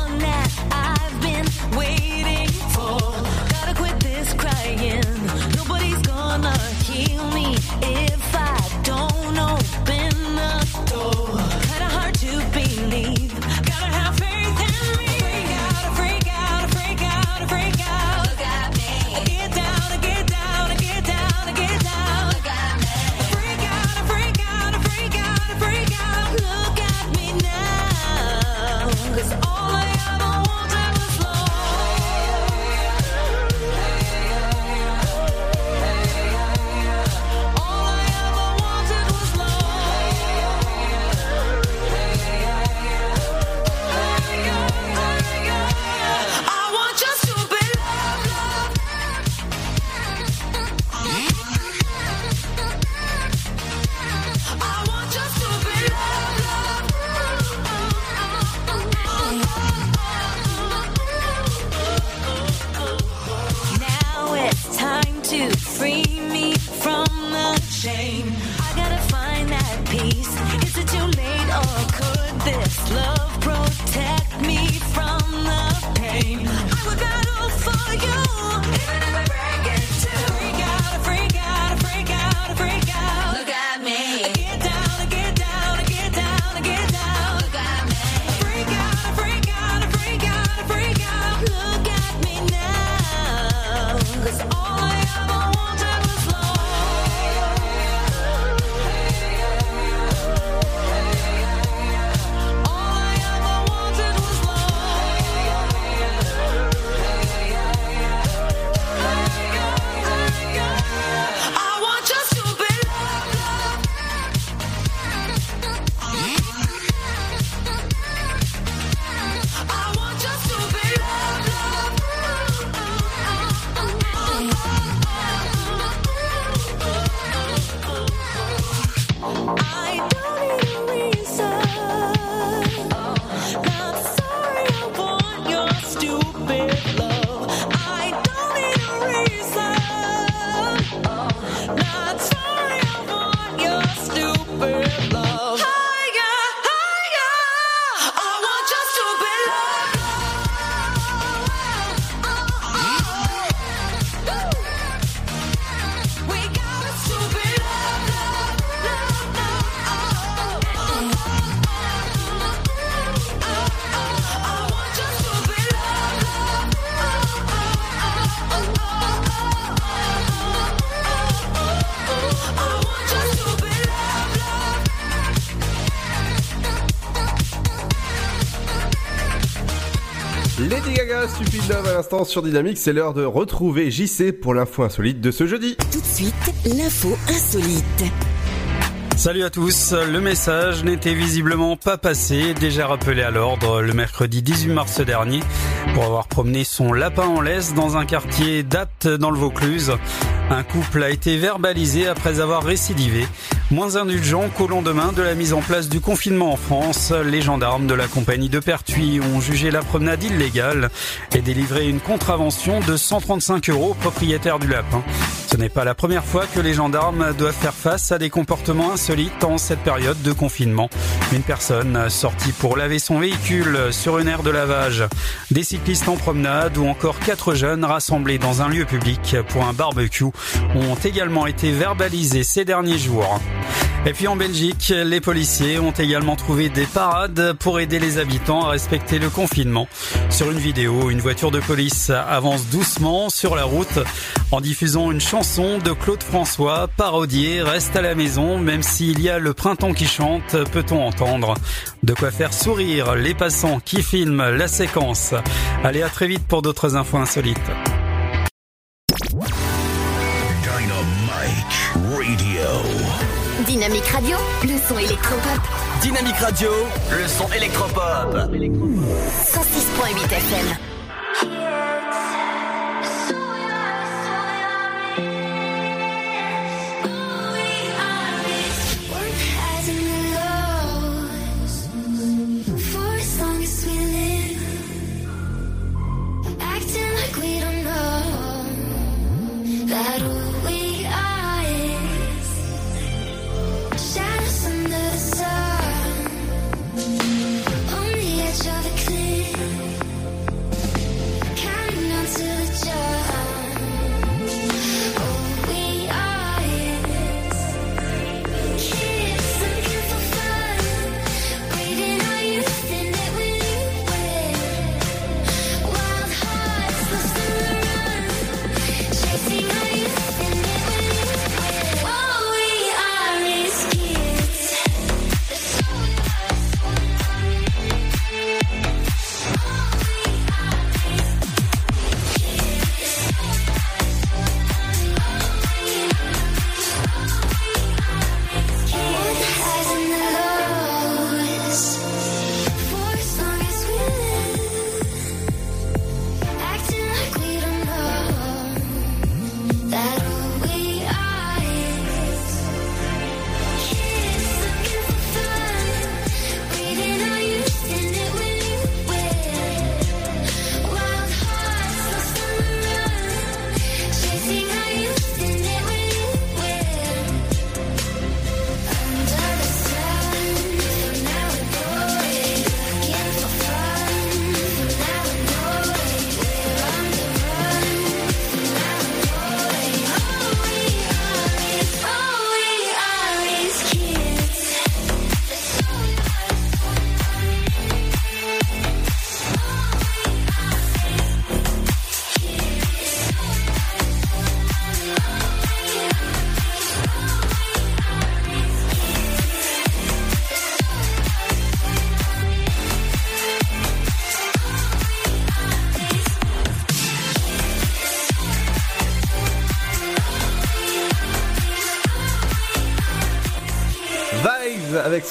Speaker 8: l'instant sur Dynamique, c'est l'heure de retrouver JC pour l'info insolite de ce jeudi.
Speaker 12: Tout de suite, l'info insolite.
Speaker 15: Salut à tous, le message n'était visiblement pas passé, déjà rappelé à l'ordre le mercredi 18 mars dernier pour avoir promené son lapin en laisse dans un quartier d'Apt dans le Vaucluse. Un couple a été verbalisé après avoir récidivé. Moins indulgent qu'au lendemain de la mise en place du confinement en France, les gendarmes de la compagnie de Pertuis ont jugé la promenade illégale et délivré une contravention de 135 euros au propriétaire du lapin. Ce n'est pas la première fois que les gendarmes doivent faire face à des comportements insolites en cette période de confinement. Une personne sortie pour laver son véhicule sur une aire de lavage, des cyclistes en promenade ou encore quatre jeunes rassemblés dans un lieu public pour un barbecue ont également été verbalisés ces derniers jours. Et puis en Belgique, les policiers ont également trouvé des parades pour aider les habitants à respecter le confinement. Sur une vidéo, une voiture de police avance doucement sur la route en diffusant une chanson de Claude François parodiée Reste à la maison, même s'il y a le printemps qui chante, peut-on entendre. De quoi faire sourire les passants qui filment la séquence. Allez à très vite pour d'autres infos insolites.
Speaker 19: Dynamite Radio.
Speaker 12: Dynamique Radio, le son électropop.
Speaker 6: Dynamique Radio, le son électropop.
Speaker 12: 106.8 FM.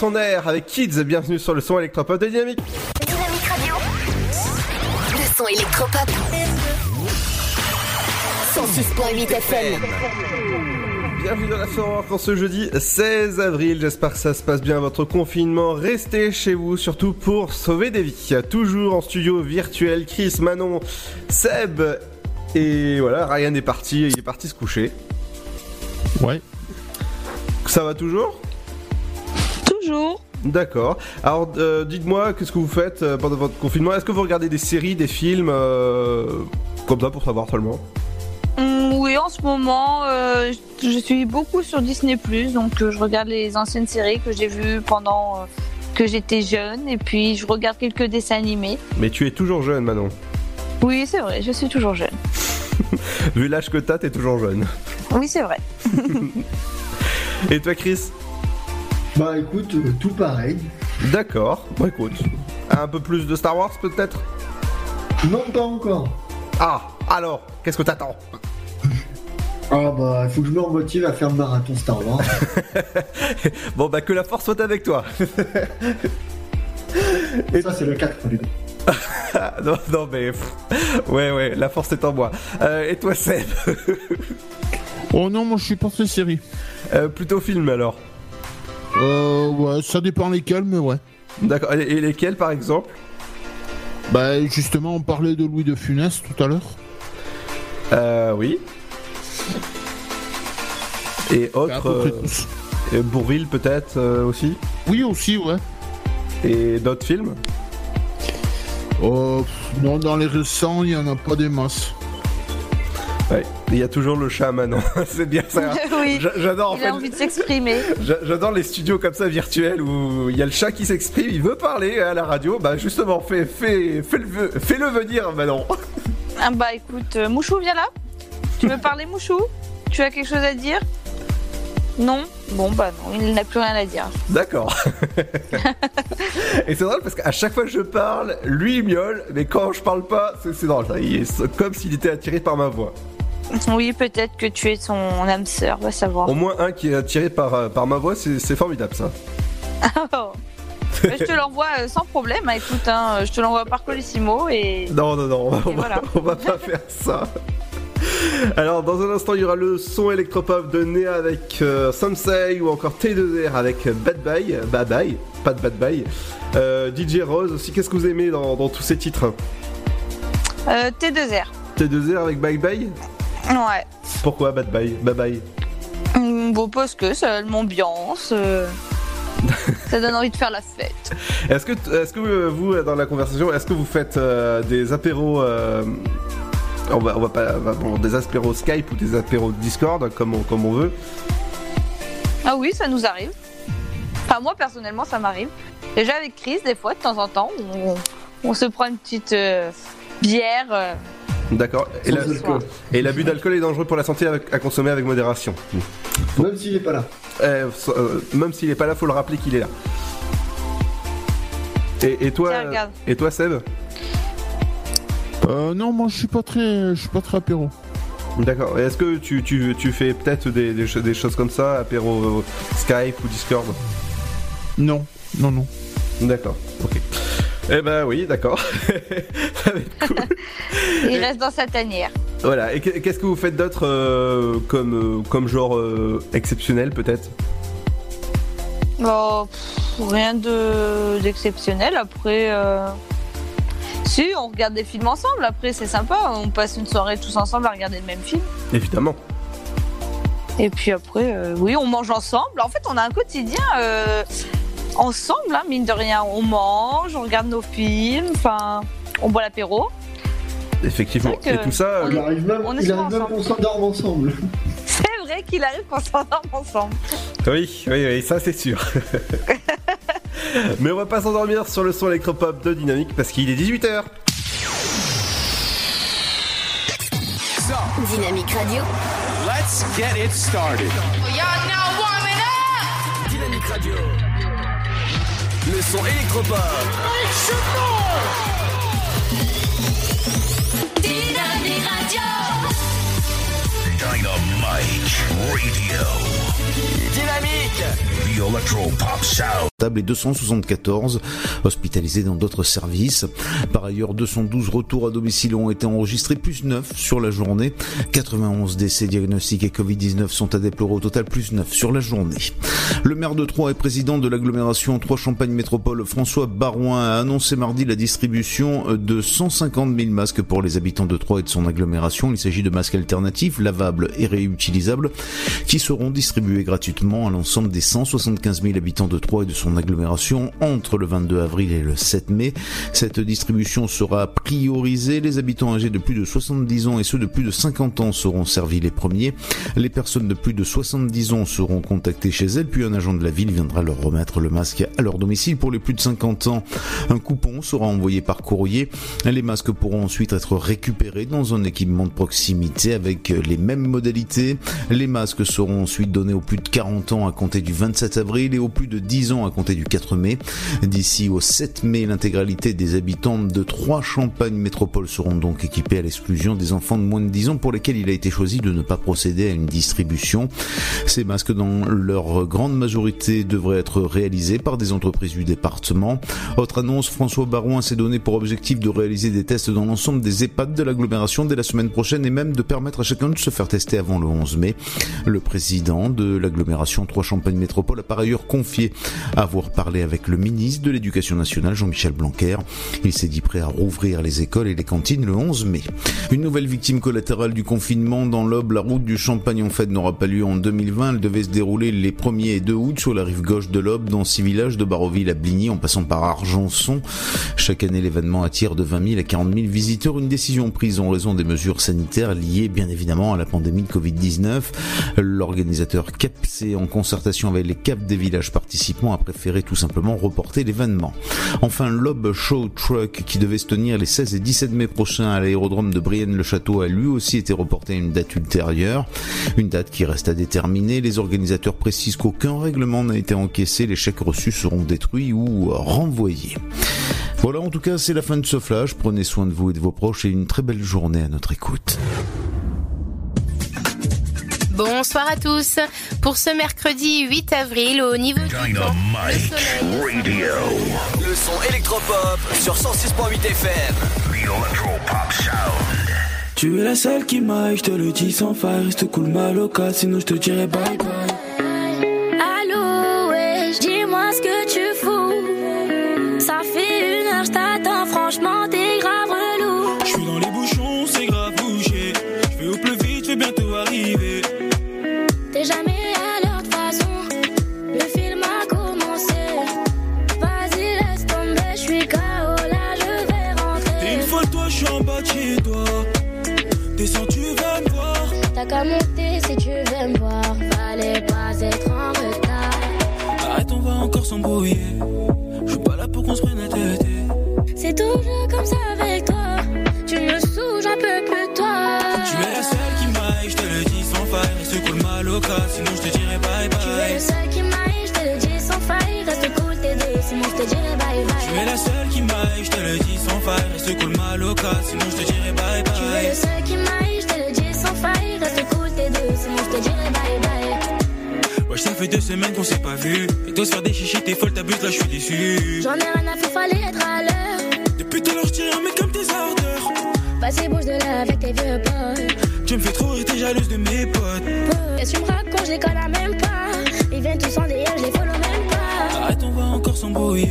Speaker 8: Son air, avec Kids, bienvenue sur le son électropop de Dynamique.
Speaker 12: Dynamique Radio, le son électropop. 106.8 FM.
Speaker 8: Bienvenue dans la soirée en ce jeudi 16 avril. J'espère que ça se passe bien votre confinement. Restez chez vous, surtout pour sauver des vies. Toujours en studio virtuel, Chris, Manon, Seb et voilà, Ryan est parti, il est parti se coucher.
Speaker 10: Ouais.
Speaker 8: Ça va toujours?
Speaker 9: Toujours.
Speaker 8: D'accord. Alors, euh, dites-moi, qu'est-ce que vous faites euh, pendant votre confinement? Est-ce que vous regardez des séries, des films euh, Comme ça, pour savoir seulement?
Speaker 9: Hum, oui, en ce moment, je suis beaucoup sur Disney+, donc je regarde les anciennes séries que j'ai vues pendant que j'étais jeune, et puis je regarde quelques dessins animés.
Speaker 8: Mais tu es toujours jeune, Manon.
Speaker 9: Oui, c'est vrai, je suis toujours jeune. [LAUGHS]
Speaker 8: Vu l'âge que t'as, t'es toujours jeune.
Speaker 9: Oui, c'est vrai. [LAUGHS]
Speaker 8: Et toi, Chris?
Speaker 13: Bah écoute, euh, tout pareil.
Speaker 8: D'accord. Bon, écoute. Un peu plus de Star Wars, peut-être?
Speaker 13: Non, pas encore.
Speaker 8: Ah, alors, qu'est-ce que t'attends?
Speaker 13: Ah bah, il faut que je me remotive à faire le marathon Star Wars. [LAUGHS]
Speaker 8: Bon, bah, que la force soit avec toi. [LAUGHS]
Speaker 13: Ça, c'est le 4, les gars. [LAUGHS]
Speaker 8: Ah, non, non, mais. pff, Ouais, ouais, la force est en moi. Euh, et toi, Seb?
Speaker 10: Oh non, moi je suis pas très série.
Speaker 8: Euh, Plutôt film alors
Speaker 10: Euh, ouais, ça dépend lesquels, mais ouais.
Speaker 8: D'accord. Et et lesquels, par exemple
Speaker 10: Bah, justement, on parlait de Louis de Funès tout à l'heure.
Speaker 8: Euh, oui. Et autres. euh, euh, Bourville, peut-être euh, aussi
Speaker 10: Oui, aussi, ouais.
Speaker 8: Et d'autres films
Speaker 10: Euh, non, dans les récents, il y en a pas des masses.
Speaker 8: Ouais. Il y a toujours le chat Manon. [LAUGHS] C'est bien ça. [LAUGHS]
Speaker 9: oui,
Speaker 8: J'a- J'adore en
Speaker 9: il
Speaker 8: fait.
Speaker 9: a envie de s'exprimer. [LAUGHS]
Speaker 8: J'a- J'adore les studios comme ça virtuels où il y a le chat qui s'exprime, il veut parler à la radio. Bah justement, fais, fais, fais le, fais-le venir Manon.
Speaker 9: Ah bah écoute, euh, Mouchou, viens là. Tu veux parler, Mouchou? Tu as quelque chose à dire? Non? Bon bah non, il n'a plus rien à dire.
Speaker 8: D'accord. Et c'est drôle parce qu'à chaque fois que je parle, lui il miaule, mais quand je parle pas, c'est c'est drôle. ça. Il est comme s'il était attiré par ma voix.
Speaker 9: Oui, peut-être que tu es son âme sœur, va savoir.
Speaker 8: Au moins un qui est attiré par, euh, par ma voix, c'est formidable ça. [LAUGHS]
Speaker 9: Oh. Je te l'envoie euh, sans problème, hein, écoute, hein, je te l'envoie par Colissimo et.
Speaker 8: Non, non, non, on va, on va-
Speaker 9: voilà.
Speaker 8: on va pas faire ça. Alors, dans un instant, il y aura le son électropop de Néa avec euh, Samsei ou encore T2R avec Bad Bye, Bad Bye, pas de Bad Bye. Euh, DJ Rose aussi, qu'est-ce que vous aimez dans, dans tous ces titres?
Speaker 9: Euh, T2R.
Speaker 8: T2R avec Bye Bye?
Speaker 9: Ouais.
Speaker 8: Pourquoi Bad Bye Bye Bye
Speaker 9: Hum, Bon, parce que ça m'ambiance. euh, ça donne envie de faire la fête. [LAUGHS]
Speaker 8: Est-ce que, est-ce que euh, vous, dans la conversation, est-ce que vous faites euh, des apéros euh, on va, on va pas, bon, des apéros Skype ou des apéros Discord, comme on, comme on veut?
Speaker 9: Ah oui, ça nous arrive. Enfin, moi, personnellement, ça m'arrive. Déjà avec Chris, des fois, de temps en temps, on, on se prend une petite bière.
Speaker 8: D'accord. Et, la- et l'abus d'alcool est dangereux pour la santé avec- à consommer avec modération.
Speaker 13: Même s'il est pas là.
Speaker 8: Euh, so- euh, même s'il est pas là, faut le rappeler qu'il est là. Et, et toi,
Speaker 9: Tiens,
Speaker 8: et toi, Seb?
Speaker 10: Euh, non, moi je suis pas très, je suis pas très apéro.
Speaker 8: D'accord. Et est-ce que tu, tu, tu fais peut-être des, des, des choses comme ça, apéro euh, Skype ou Discord?
Speaker 10: Non, non, non.
Speaker 8: D'accord. Ok. Eh ben oui, d'accord. [LAUGHS] Ça va être cool.
Speaker 9: il reste dans sa tanière.
Speaker 8: Voilà. Et que- qu'est-ce que vous faites d'autre euh, comme, euh, comme genre euh, exceptionnel peut-être?
Speaker 9: Oh, pff, rien de d'exceptionnel. Après, euh, si on regarde des films ensemble. Après, c'est sympa. On passe une soirée tous ensemble à regarder le même film.
Speaker 8: Évidemment.
Speaker 9: Et puis après, oui, on mange ensemble. En fait, on a un quotidien ensemble, hein, mine de rien. On mange, on regarde nos films, enfin, on boit l'apéro.
Speaker 8: Effectivement. Et tout ça.
Speaker 9: on
Speaker 13: Il arrive même,
Speaker 9: on est
Speaker 13: il
Speaker 9: souvent
Speaker 13: arrive même
Speaker 9: ensemble.
Speaker 13: qu'on s'endorme ensemble.
Speaker 9: C'est vrai qu'il arrive qu'on s'endorme ensemble.
Speaker 8: Oui, oui, oui, ça c'est sûr. [LAUGHS] Mais on va pas s'endormir sur le son électropop de Dynamique parce qu'il est 18h.
Speaker 4: Dynamique Radio.
Speaker 6: Let's get it started.
Speaker 20: Y'all now warming up.
Speaker 6: Dynamique Radio. Le son électropop.
Speaker 20: Dynamique Radio.
Speaker 5: Dynamite Radio.
Speaker 6: Dynamique.
Speaker 5: The Electro Pop Sound.
Speaker 2: Et 274 hospitalisés dans d'autres services. Par ailleurs, 212 retours à domicile ont été enregistrés, plus 9 sur la journée. 91 décès diagnostiqués Covid-19 sont à déplorer au total, plus 9 sur la journée. Le maire de Troyes et président de l'agglomération Troyes-Champagne Métropole, François Barouin, a annoncé mardi la distribution de 150 000 masques pour les habitants de Troyes et de son agglomération. Il s'agit de masques alternatifs, lavables et réutilisables, qui seront distribués gratuitement à l'ensemble des 175 000 habitants de Troyes et de son son agglomération entre le 22 avril et le 7 mai. Cette distribution sera priorisée. Les habitants âgés de plus de 70 ans et ceux de plus de 50 ans seront servis les premiers. Les personnes de plus de 70 ans seront contactées chez elles, puis un agent de la ville viendra leur remettre le masque à leur domicile. Pour les plus de 50 ans, un coupon sera envoyé par courrier. Les masques pourront ensuite être récupérés dans un équipement de proximité avec les mêmes modalités. Les masques seront ensuite donnés aux plus de 40 ans à compter du 27 avril et aux plus de 10 ans à compter du 4 mai. D'ici au 7 mai, l'intégralité des habitants de trois Champagne métropoles seront donc équipés à l'exclusion des enfants de moins de 10 ans pour lesquels il a été choisi de ne pas procéder à une distribution. Ces masques, dans leur grande majorité, devraient être réalisés par des entreprises du département. Autre annonce, François Barouin s'est donné pour objectif de réaliser des tests dans l'ensemble des EHPAD de l'agglomération dès la semaine prochaine et même de permettre à chacun de se faire tester avant le 11 mai. Le président de l'agglomération Trois-Champagne Métropole a par ailleurs confié avoir parlé avec le ministre de l'Éducation nationale, Jean-Michel Blanquer. Il s'est dit prêt à rouvrir les écoles et les cantines le 11 mai. Une nouvelle victime collatérale du confinement dans l'Aube, la route du Champagne en fait n'aura pas lieu en 2020. Elle devait se dérouler les 1er et 2 août sur la rive gauche de l'Aube dans six villages de Baroville à Bligny en passant par Argençon. Chaque année, l'événement attire de 20 000 à 40 000 visiteurs. Une décision prise en raison des mesures sanitaires liées bien évidemment à la pandémie de Covid-19. L'organisateur CAPC, en concertation avec les CAP des villages participants, a préféré tout simplement reporter l'événement. Enfin, l'Aube Show Truck, qui devait se tenir les 16 et 17 mai prochains à l'aérodrome de Brienne-le-Château, a lui aussi été reporté à une date ultérieure. Une date qui reste à déterminer. Les organisateurs précisent qu'aucun règlement n'a été encaissé. Les chèques reçus seront détruits ou renvoyés. Voilà, en tout cas, c'est la fin de ce flash. Prenez soin de vous et de vos proches et une très belle journée à notre écoute.
Speaker 21: Bonsoir à tous. Pour ce mercredi 8 avril, au niveau du temps, le soleil.
Speaker 5: Radio.
Speaker 6: Le son électropop sur 106.8 FM.
Speaker 5: The Electropop Sound.
Speaker 22: Tu es la seule qui m'aille, je te le dis sans faille. Reste cool ma loca, sinon je te dirai bye bye.
Speaker 12: Je
Speaker 22: suis
Speaker 12: pas
Speaker 22: là pour qu'on se prenne la tête.
Speaker 12: C'est toujours comme ça avec toi. Tu me saoules, j'en peux plus toi.
Speaker 22: Tu es la seule qui m'aille, je te le dis sans faille. Reste cool ma loca, sinon je te dirai bye
Speaker 12: Tu es
Speaker 22: bye.
Speaker 12: le seul qui m'aille, je te le dis sans faille. Reste cool, t'es sinon je te dirai bye bye.
Speaker 22: Tu es la seule qui m'aille, je te le dis sans faille. Reste cool ma loca, sinon je te dirai fait deux semaines qu'on s'est pas vu. Et toi, se faire des chichis, t'es folle, t'abuses, là, je suis déçu.
Speaker 12: J'en ai rien à faire, fallait être à l'heure.
Speaker 22: Depuis tout l'heure, je un mec comme tes ardeurs.
Speaker 12: Vas-y, bouge de là avec tes vieux potes.
Speaker 22: Tu me fais trop rire, t'es jalouse de mes potes.
Speaker 12: Qu'est-ce que tu me racontes, je les connais même pas. Ils viennent tous en DM, je les follow même pas.
Speaker 22: Arrête, on va encore s'embrouiller.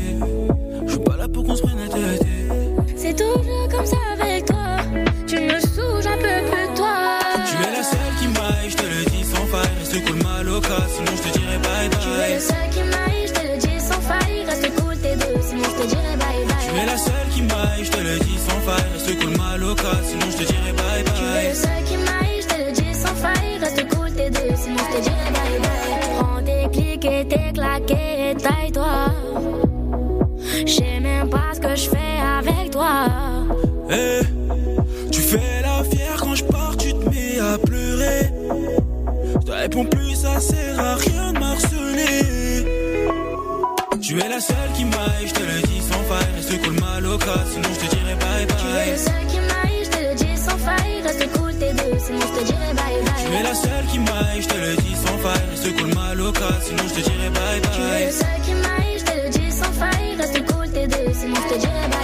Speaker 12: Tu
Speaker 22: seule qui m'aille, je te le dis sans faille. Reste cool ma loca, sinon je te dirai bye
Speaker 12: Tu
Speaker 22: bye.
Speaker 12: seul qui m'aille, je te le dis sans faille. Reste cool, t'es deux, sinon je te dirai bye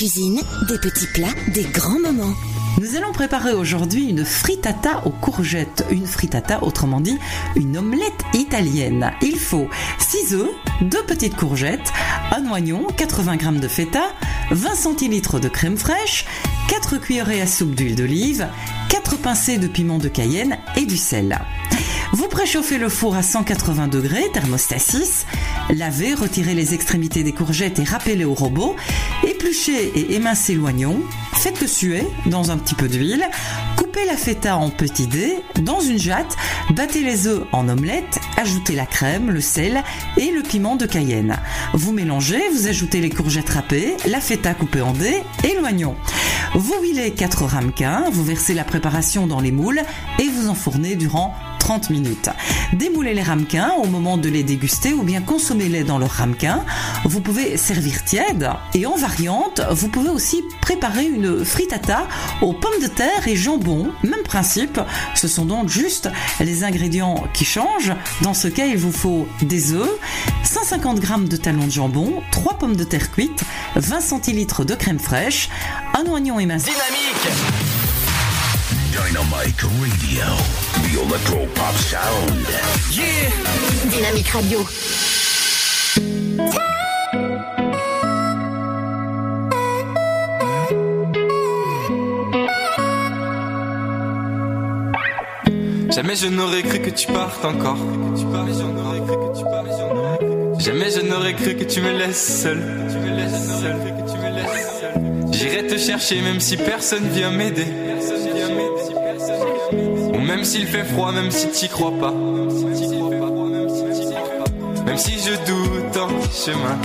Speaker 23: cuisine, des petits plats, des grands moments.
Speaker 24: Nous allons préparer aujourd'hui une frittata aux courgettes. Une frittata, autrement dit, une omelette italienne. Il faut 6 œufs, 2 petites courgettes, un oignon, 80 g de feta, 20 centilitres de crème fraîche, 4 cuillerées à soupe d'huile d'olive, 4 pincées de piment de Cayenne et du sel. Vous préchauffez le four à 180 degrés, thermostat 6. Lavez, retirez les extrémités des courgettes et râpez-les au robot. Épluchez et émincez l'oignon. Faites-le suer dans un petit peu d'huile. Coupez la feta en petits dés dans une jatte. Battez les œufs en omelette. Ajoutez la crème, le sel et le piment de Cayenne. Vous mélangez, vous ajoutez les courgettes râpées, la feta coupée en dés et l'oignon. Vous huilez 4 ramequins, vous versez la préparation dans les moules et vous enfournez durant 30 minutes. Démoulez les ramequins au moment de les déguster ou bien consommez-les dans leur ramequin. Vous pouvez servir tiède et en variante, vous pouvez aussi préparer une frittata aux pommes de terre et jambon. Même principe, ce sont donc juste les ingrédients qui changent. Dans ce cas, il vous faut des œufs, 150 g de talons de jambon, 3 pommes de terre cuites, 20 centilitres de crème fraîche, un oignon émincé.
Speaker 19: Dynamite Radio, the electro pop sound.
Speaker 23: Yeah Dynamique Radio.
Speaker 25: Jamais je n'aurais cru que tu partes encore. Jamais je n'aurais cru que tu me laisses seul. J'irai te chercher même si personne vient m'aider. Même s'il fait froid, même si t'y crois pas. Même si je doute en chemin.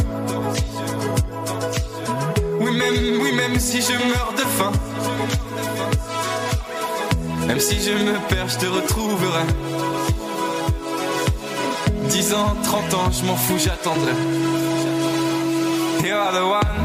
Speaker 25: Oui, même, oui, même si je meurs de faim. Même si je me perds, je te retrouverai. 10 ans, 30 ans, je m'en fous, j'attendrai. You are the one.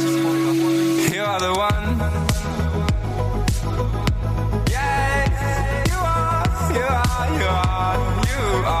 Speaker 25: The one. Yeah, you are, you are, you are, you are.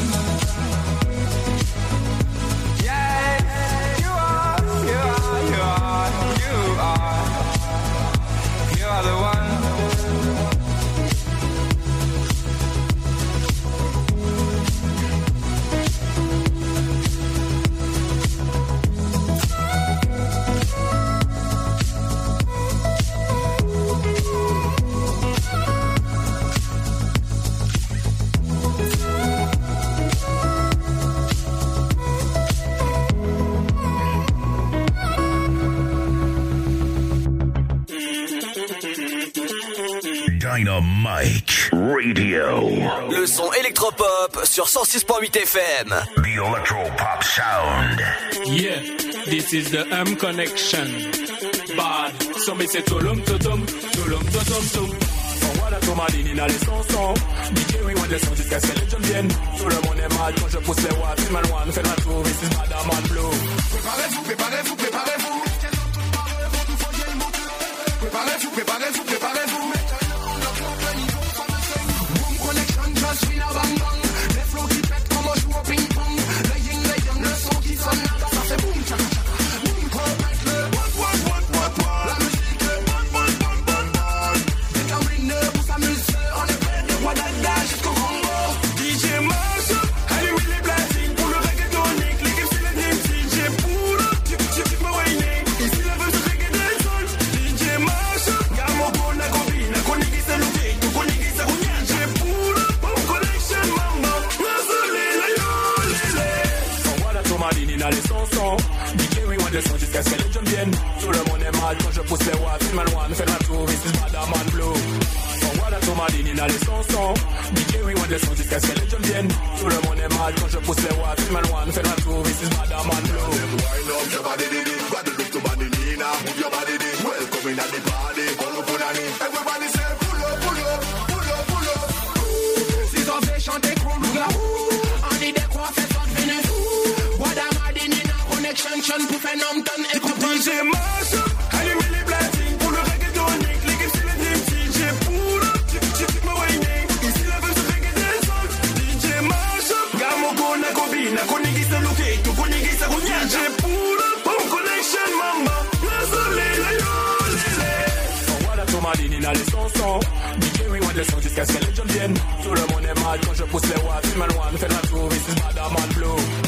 Speaker 6: Son électropop sur 106.8 FM.
Speaker 19: The Electropop Sound.
Speaker 26: Yeah, this is the M connection. Bad, so me say tulum tutum, tulum tutum tum. Voilà dans les chansons. DJ oui, moi des sons jusqu'à ce que les jeunes viennent. Tout le monde est mal quand je pousse les watts. Fait la tour, this is Madame Blue.
Speaker 22: Préparez-vous, préparez-vous, préparez-vous. Préparez-vous, préparez-vous, préparez-vous. Boom connection, just feel a
Speaker 26: que les jeunes. Tout le monde est mal quand je pousse les watts. One, fait la tour, this is Madame Blue. Thomas Dini dans les chansons. DJ oui, moi des sons jusqu'à ce que le quand je pousse les watts. One, tour, this is Madame Blue.
Speaker 22: Wind up your body, did. Guadeloupe to. Move your body. Welcome in at Sean pour faire Nompton et comprendre. DJ allumez les platines pour le reggaetonique. L'équipe c'est le Dream Team. J'ai pour le tip, tip, tip, Wayne. Ici la veut se reggae des. DJ Gamo Konigisa Konigisa. J'ai pour le bon connection, mama.
Speaker 26: Dini dans les chansons. DJ des sons jusqu'à ce que les jeunes viennent. Tout le monde est mal quand je pousse les watts. Film one, fait la tour, this is Blue.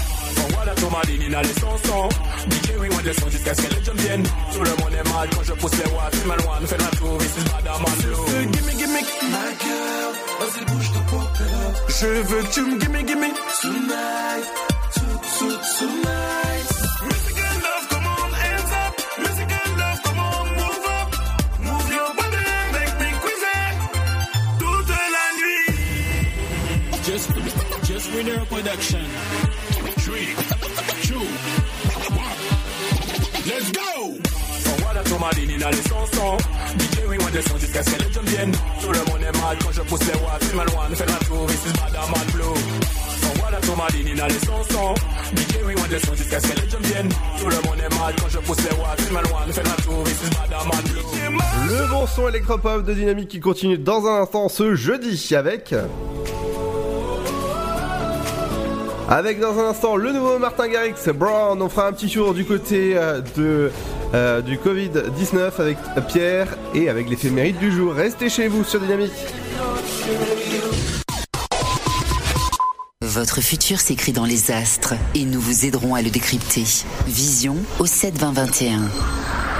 Speaker 26: Thomas Dini dans les chansons. DJ oui, moi des sons jusqu'à ce que les jeunes viennent. Tout le monde est mal quand je pousse les watts. Film one, fait la tour, this is Madame Blue.
Speaker 22: Gimme, gimme, my girl. Vas-y, bouge ton pop Je veux que tu me gimme, gimme. Tonight, to- to- tonight. Mexican love, come on, hands
Speaker 27: Le
Speaker 8: bon son électropop de Dynamique qui continue dans un instant ce jeudi avec. Avec dans un instant le nouveau Martin Garrix. Brown. On fera un petit tour du côté euh, de, euh, du Covid-19 avec Pierre et avec l'éphéméride du jour. Restez chez vous sur Dynamique.
Speaker 11: Votre futur s'écrit dans les astres et nous vous aiderons à le décrypter. Vision au 7 20 21.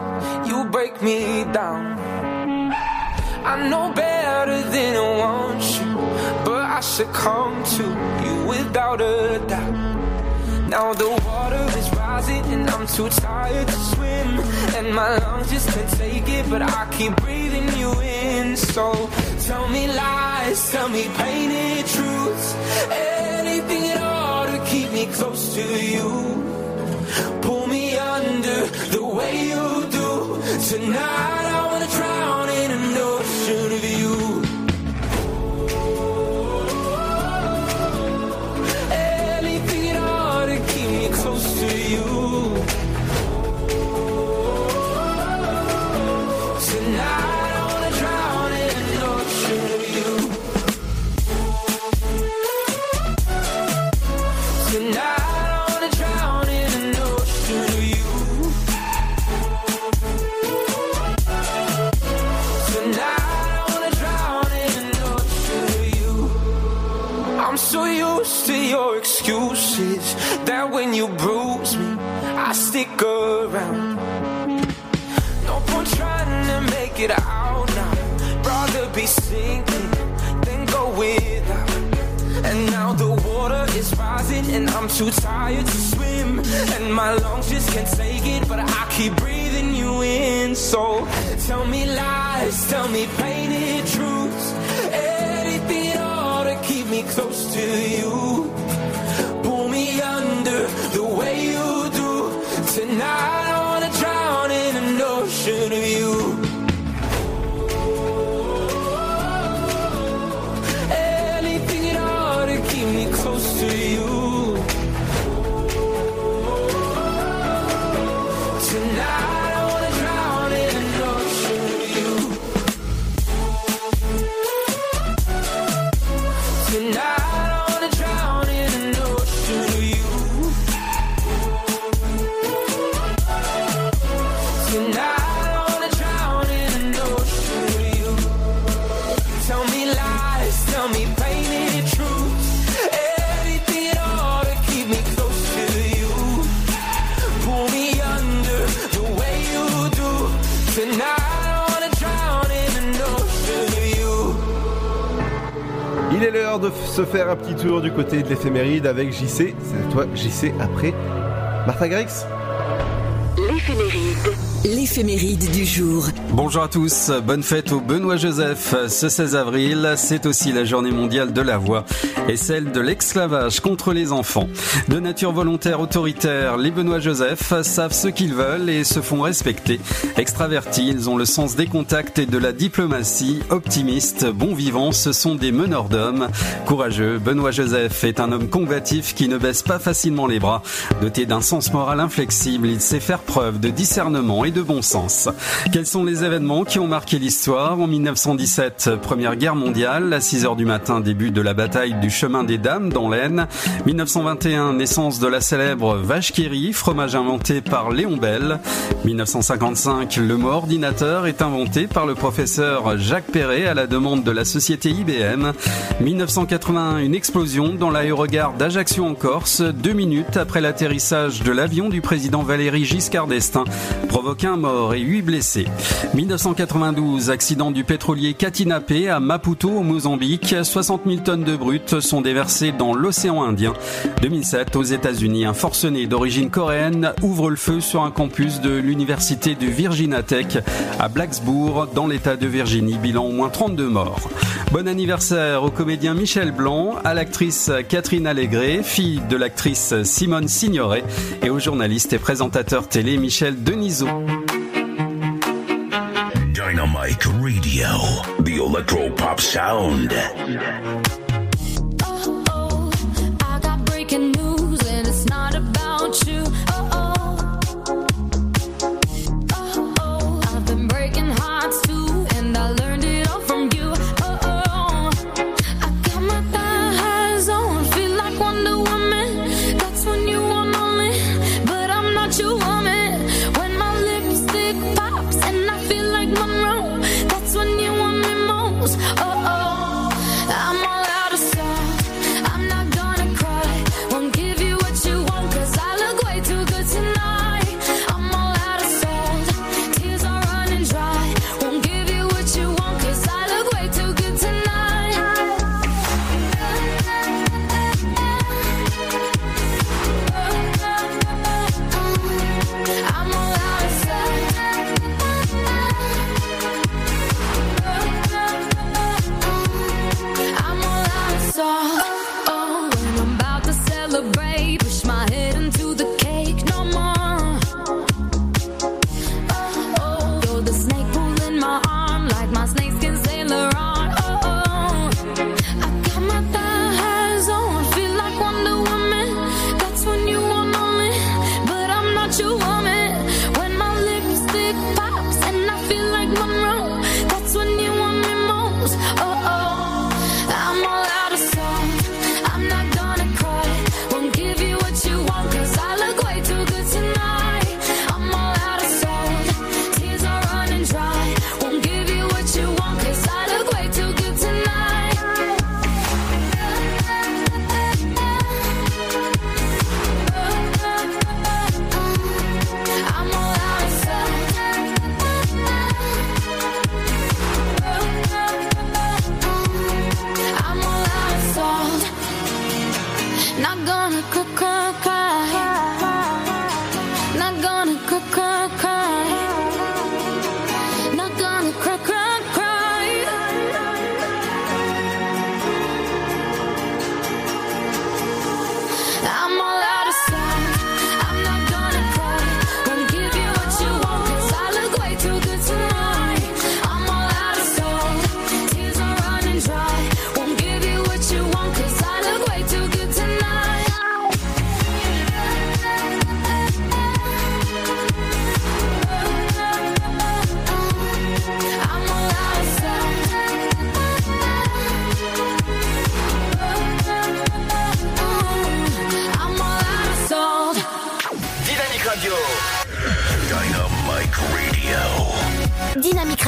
Speaker 22: you break me down. I know better than I want you, but I succumb to you without a doubt. Now the water is rising and I'm too tired to swim And my lungs just can't take it but I keep breathing you in So tell me lies, tell me painted truths Anything at all to keep me close to you Pull the way you do. Tonight I wanna drown your excuses that when you bruise me, I stick around. No point trying to make it out now. Rather be sinking than go without. And now the water is rising and I'm too tired to swim. And my lungs just can't take it, but I keep breathing you in. So tell me lies, tell me painted truths. Anything keep me close to you. Pull me under the way you do. Tonight
Speaker 8: de se faire un petit tour du côté de l'éphéméride avec JC. C'est toi, JC, après Martha Grix.
Speaker 4: L'éphéméride. Du jour.
Speaker 15: Bonjour à tous, bonne fête au Benoît Joseph. Ce 16 avril, c'est aussi la journée mondiale de la voix et celle de l'esclavage contre les enfants. De nature volontaire autoritaire, les Benoît Joseph savent ce qu'ils veulent et se font respecter. Extravertis, ils ont le sens des contacts et de la diplomatie. Optimistes, bons vivants, ce sont des meneurs d'hommes. Courageux, Benoît Joseph est un homme combatif qui ne baisse pas facilement les bras. Doté d'un sens moral inflexible, il sait faire preuve de discernement de bon sens. Quels sont les événements qui ont marqué l'histoire En 1917, Première Guerre mondiale, à 6 heures du matin, début de la bataille du chemin des dames dans l'Aisne. 1921, naissance de la célèbre vache qui fromage inventé par Léon Bell. 1955, le mot ordinateur est inventé par le professeur Jacques Perret à la demande de la société IBM. 1981, une explosion dans l'aérogare d'Ajaccio en Corse, deux minutes après l'atterrissage de l'avion du président Valéry Giscard d'Estaing, provoque un mort et huit blessés. 1992, accident du pétrolier Katinapé à Maputo au Mozambique, 60 000 tonnes de brut sont déversées dans l'océan Indien. 2007, aux États-Unis, un forcené d'origine coréenne ouvre le feu sur un campus de l'université de Virginia Tech à Blacksburg, dans l'État de Virginie, bilan au moins 32 morts. Bon anniversaire au comédien Michel Blanc, à l'actrice Catherine Allégret, fille de l'actrice Simone Signoret, et au journaliste et présentateur télé Michel Denisot.
Speaker 5: Dynamite Radio, the electro pop sound.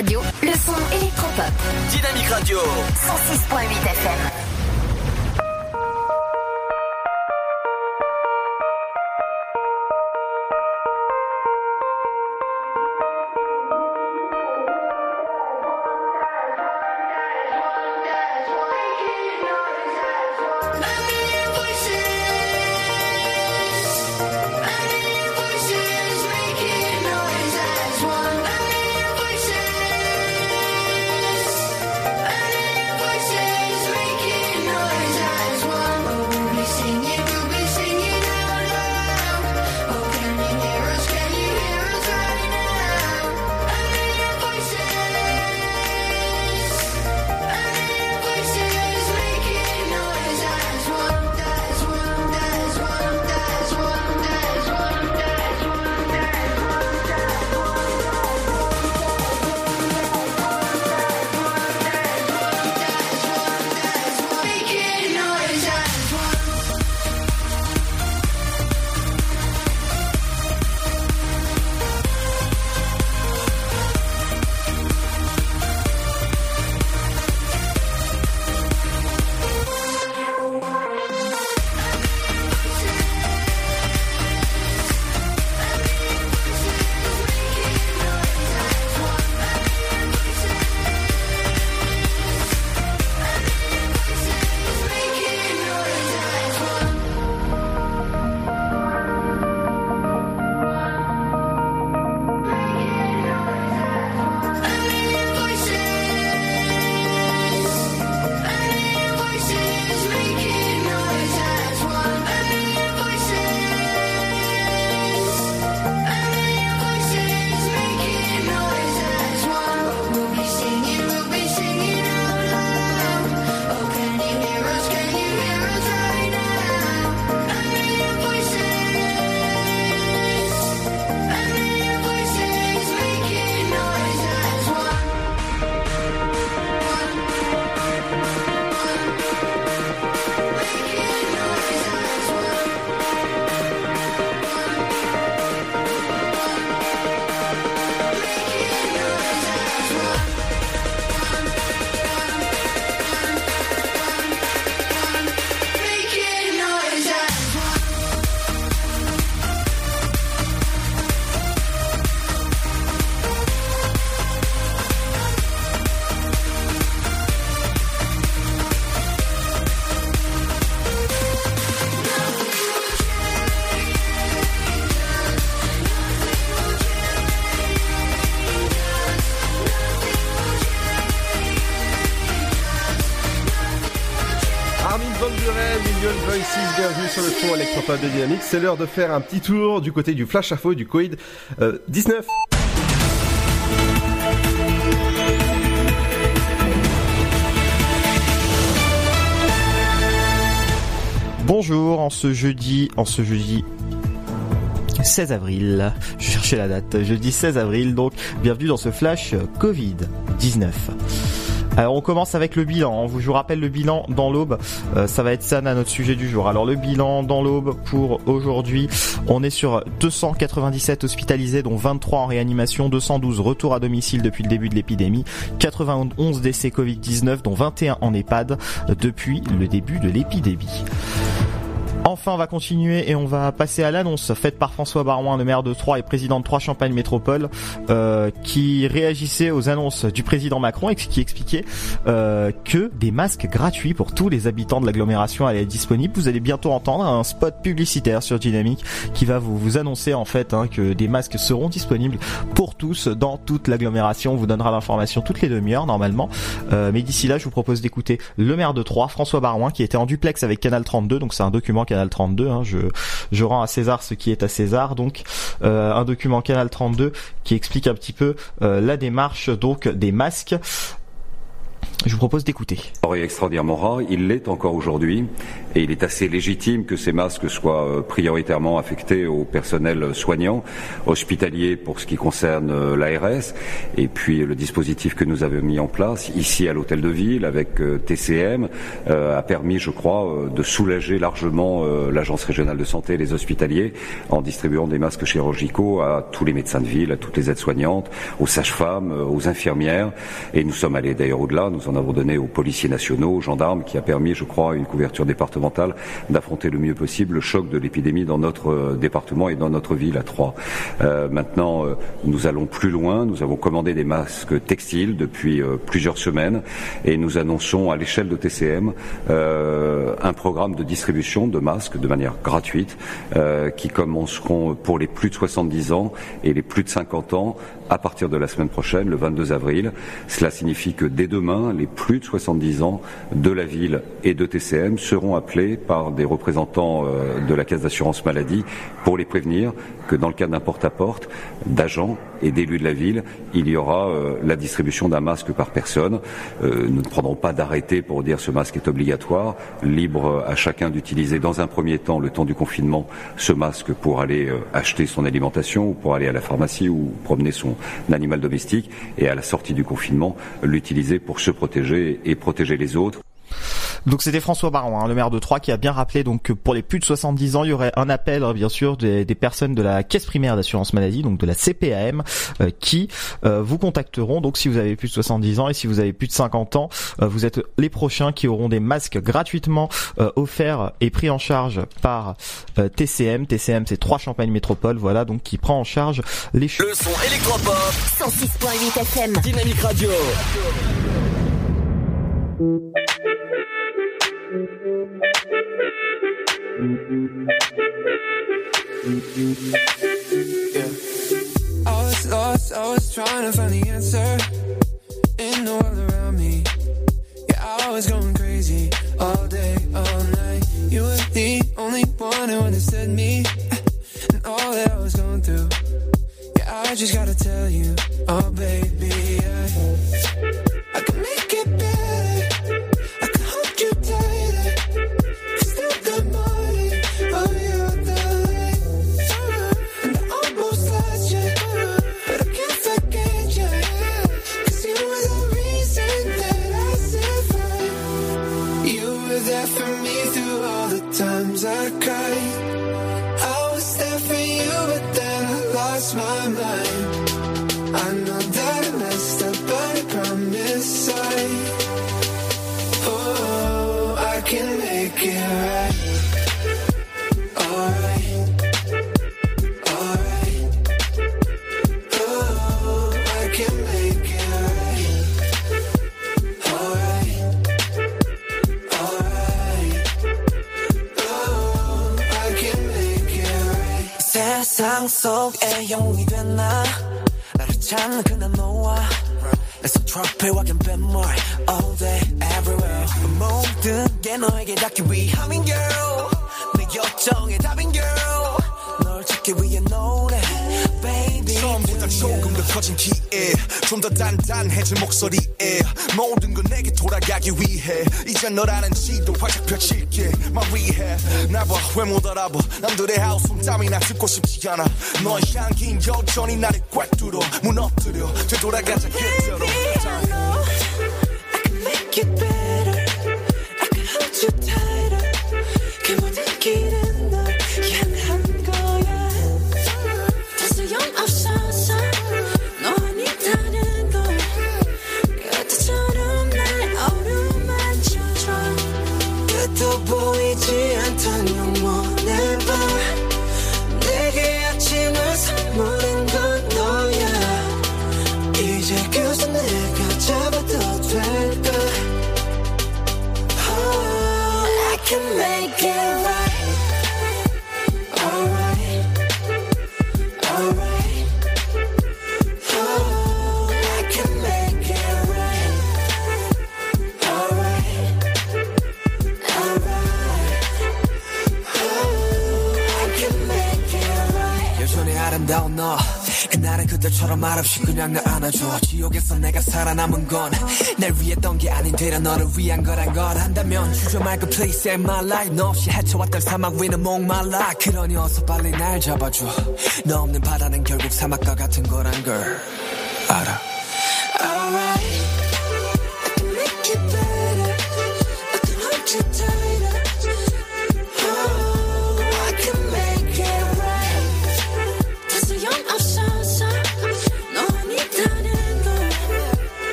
Speaker 23: Radio, le son électropop.
Speaker 6: Dynamique Radio.
Speaker 23: 106.8 FM.
Speaker 8: Dynamique. C'est l'heure de faire un petit tour du côté du flash info du Covid euh, 19.
Speaker 28: Bonjour, en ce jeudi, en ce jeudi 16 avril, je cherchais la date, jeudi 16 avril, donc bienvenue dans ce flash Covid-19. Alors on commence avec le bilan, je vous rappelle le bilan dans l'aube, euh, ça va être ça à notre sujet du jour. Alors le bilan dans l'aube pour aujourd'hui, on est sur 297 hospitalisés dont 23 en réanimation, 212 retours à domicile depuis le début de l'épidémie, 91 décès Covid-19 dont 21 en EHPAD depuis le début de l'épidémie. Enfin, on va continuer et on va passer à l'annonce faite par François Barouin, le maire de Troyes et président de Troyes Champagne Métropole, euh, qui réagissait aux annonces du président Macron et qui expliquait euh, que des masques gratuits pour tous les habitants de l'agglomération allaient être disponibles. Vous allez bientôt entendre un spot publicitaire sur Dynamique qui va vous, annoncer en fait hein, que des masques seront disponibles pour tous dans toute l'agglomération. On vous donnera l'information toutes les demi-heures normalement. Euh, mais d'ici là, je vous propose d'écouter le maire de Troyes, François Barouin, qui était en duplex avec Canal 32. Donc c'est un document Canal 32. Hein, je, je rends à César ce qui est à César. Donc euh, un document Canal 32 qui explique un petit peu euh, la démarche donc des masques. Je vous propose d'écouter.
Speaker 29: extraordinairement rare, il l'est encore aujourd'hui, et il est assez légitime que ces masques soient euh, prioritairement affectés au personnel soignant, hospitalier pour ce qui concerne euh, l'ARS, et puis le dispositif que nous avons mis en place ici à l'hôtel de ville avec euh, TCM a permis, je crois, de soulager largement l'agence régionale de santé et les hospitaliers en distribuant des masques chirurgicaux à tous les médecins de ville, à toutes les aides-soignantes, aux sages-femmes, aux infirmières, et nous sommes allés d'ailleurs au-delà. Nous en avons donné aux policiers nationaux, aux gendarmes, qui a permis, je crois, une couverture départementale d'affronter le mieux possible le choc de l'épidémie dans notre euh, département et dans notre ville à Troyes. Euh, maintenant, euh, nous allons plus loin. Nous avons commandé des masques textiles depuis plusieurs semaines et nous annonçons à l'échelle de TCM un programme de distribution de masques de manière gratuite qui commenceront pour les plus de 70 ans et les plus de 50 ans à partir de la semaine prochaine, le 22 avril. Cela signifie que dès demain, les plus de 70 ans de la ville et de TCM seront appelés par des représentants euh, de la Caisse d'assurance maladie pour les prévenir que dans le cas d'un porte-à-porte, d'agents et d'élus de la ville, il y aura euh, la distribution d'un masque par personne. Euh, nous ne prendrons pas d'arrêté pour dire ce masque est obligatoire, libre à chacun d'utiliser dans un premier temps, le temps du confinement, ce masque pour aller acheter son alimentation ou pour aller à la pharmacie ou promener son animal domestique et à la sortie du confinement, l'utiliser pour se protéger et protéger les autres.
Speaker 28: Donc c'était François Baron, hein, le maire de Troyes, qui a bien rappelé donc que pour les plus de 70 ans, il y aurait un appel, hein, bien sûr, des, des personnes de la caisse primaire d'assurance maladie, donc de la CPAM, euh, qui euh, vous contacteront. Donc si vous avez plus de 70 ans et si vous avez plus de 50 ans, euh, vous êtes les prochains qui auront des masques gratuitement euh, offerts et pris en charge par euh, TCM. TCM, c'est trois Champagne Métropole, voilà, donc qui prend en charge les choses.
Speaker 6: Le son électropop.
Speaker 23: 106.8 FM.
Speaker 6: Dynamique Radio.
Speaker 30: I was lost, I was trying to find the answer in the world around me. Yeah, I was going crazy all day, all night. You were the only one who understood me [LAUGHS] and all that I was going through. Yeah, I just gotta tell you, oh baby, I, I can make were there for me through all the times I cried. I was there for you, but then I lost my mind. I know that I messed up, but I promise I,
Speaker 31: 세상 속에 영웅이 됐나 나를 찾는 그날 너와 내손 트러플 확인 뱃물 all day everywhere 모든 게 너에게 닿기 위함인 girl 내 요청의 답인 girl
Speaker 32: 커진 기에 좀 더 단단해진 목소리에 모든 건 내게 돌아가기 위해 이제 너라는 지도 활짝 펼칠게 My rehab 나봐 왜 못 알아봐 남들의 하우스 땀이나 듣고 싶지 않아 너의 향긴 여전히 나를 꽉 뚫어 무너뜨려 되돌아가자 그대로
Speaker 30: make it better. I can hold you tighter. 그 모든 길
Speaker 31: 아름다운 너. 그날은 그때처럼 말없이 그냥 날 안아줘. 지옥에서 내가 살아남은 건 날 위했던 게 아닌 되려 너를 위한 거란 걸 한다면 주저 말고 please save my life. 너 없이 헤쳐왔던 사막 위는 목말라. 그러니 어서 빨리 날 잡아줘. 너 없는 바다는 결국 사막과 같은 거란 걸 알아.
Speaker 33: Alright,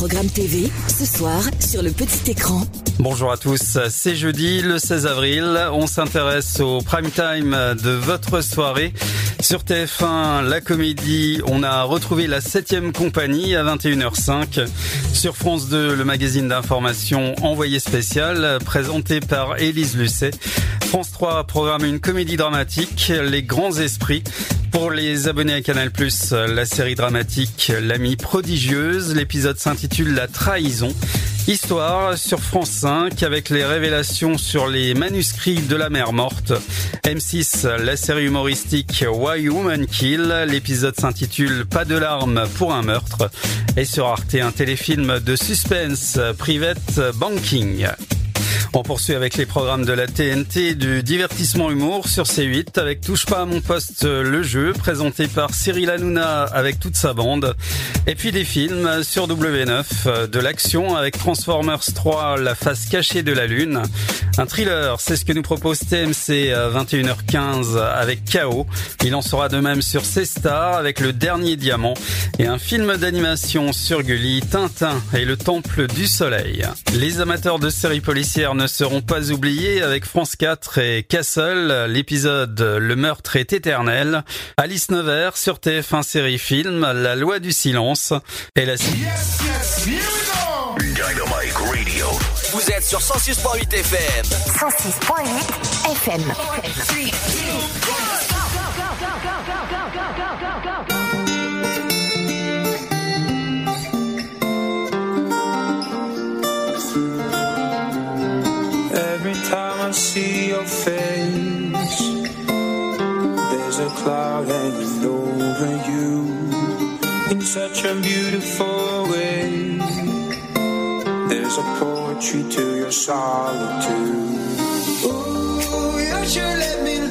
Speaker 4: programmes TV, ce soir, sur le petit écran.
Speaker 15: Bonjour à tous, c'est jeudi le 16 avril, on s'intéresse au prime time de votre soirée. Sur TF1, la comédie, on a retrouvé la 7ème compagnie à 21h05. Sur France 2, le magazine d'information Envoyé spécial, présenté par Élise Lucet. France 3 programme une comédie dramatique, Les Grands Esprits. Pour les abonnés à Canal+, la série dramatique L'Amie prodigieuse, l'épisode s'intitule La trahison. Histoire sur France 5 avec les révélations sur les manuscrits de la mère morte. M6, la série humoristique Why Woman Kill, l'épisode s'intitule Pas de larmes pour un meurtre. Et sur Arte, un téléfilm de suspense, Private Banking. On poursuit avec les programmes de la TNT du divertissement humour sur C8 avec Touche pas à mon poste le jeu présenté par Cyril Hanouna avec toute sa bande. Et puis des films sur W9 de l'action avec Transformers 3 la face cachée de la lune. Un thriller c'est ce que nous propose TMC à 21h15 avec KO il en sera de même sur C-Star avec le dernier diamant et un film d'animation sur Gulli Tintin et le temple du soleil. Les amateurs de séries policières ne seront pas oubliés avec France 4 et Castle, l'épisode Le meurtre est éternel, Alice Nevers sur TF1 série film, La loi du silence et la... Yes,
Speaker 5: yes, Dynamic Radio.
Speaker 6: Vous êtes sur 106.8 FM.
Speaker 23: 106.8 FM.
Speaker 22: 4, 3, cloud hanging over you in such a beautiful way. There's a poetry to your solitude. Ooh, you should let me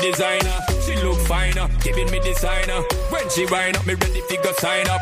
Speaker 26: designer. She look finer, giving me designer. When she wind up, me ready to go sign up.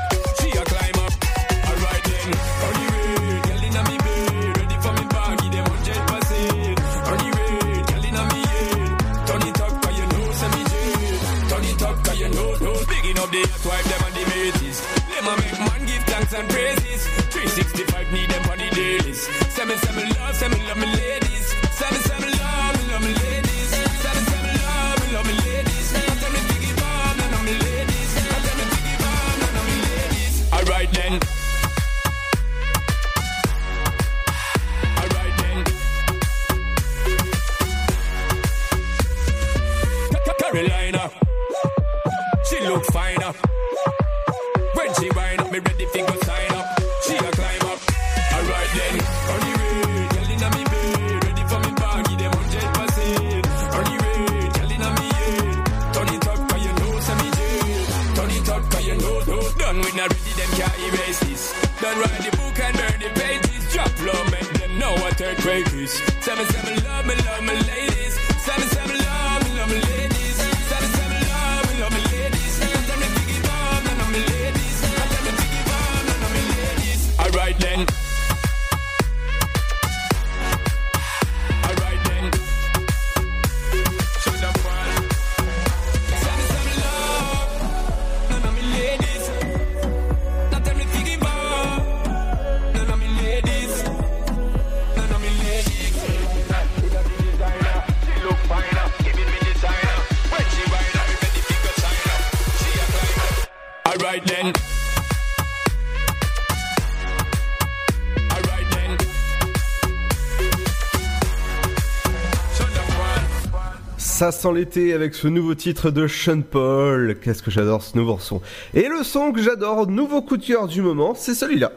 Speaker 8: Ça sent l'été avec ce nouveau titre de Sean Paul. Qu'est-ce que j'adore ce nouveau son. Et le son que j'adore, nouveau coup de cœur du moment, c'est celui-là.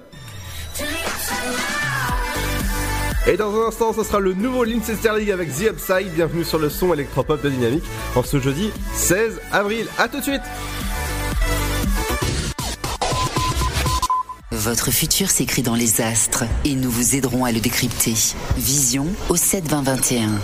Speaker 8: Et dans un instant, ce sera le nouveau Lindsay Sterling avec The Upside. Bienvenue sur le son électropop de Dynamique en ce jeudi 16 avril. A tout de suite
Speaker 11: Votre futur s'écrit dans les astres et nous vous aiderons à le décrypter. Vision au 7 20 21.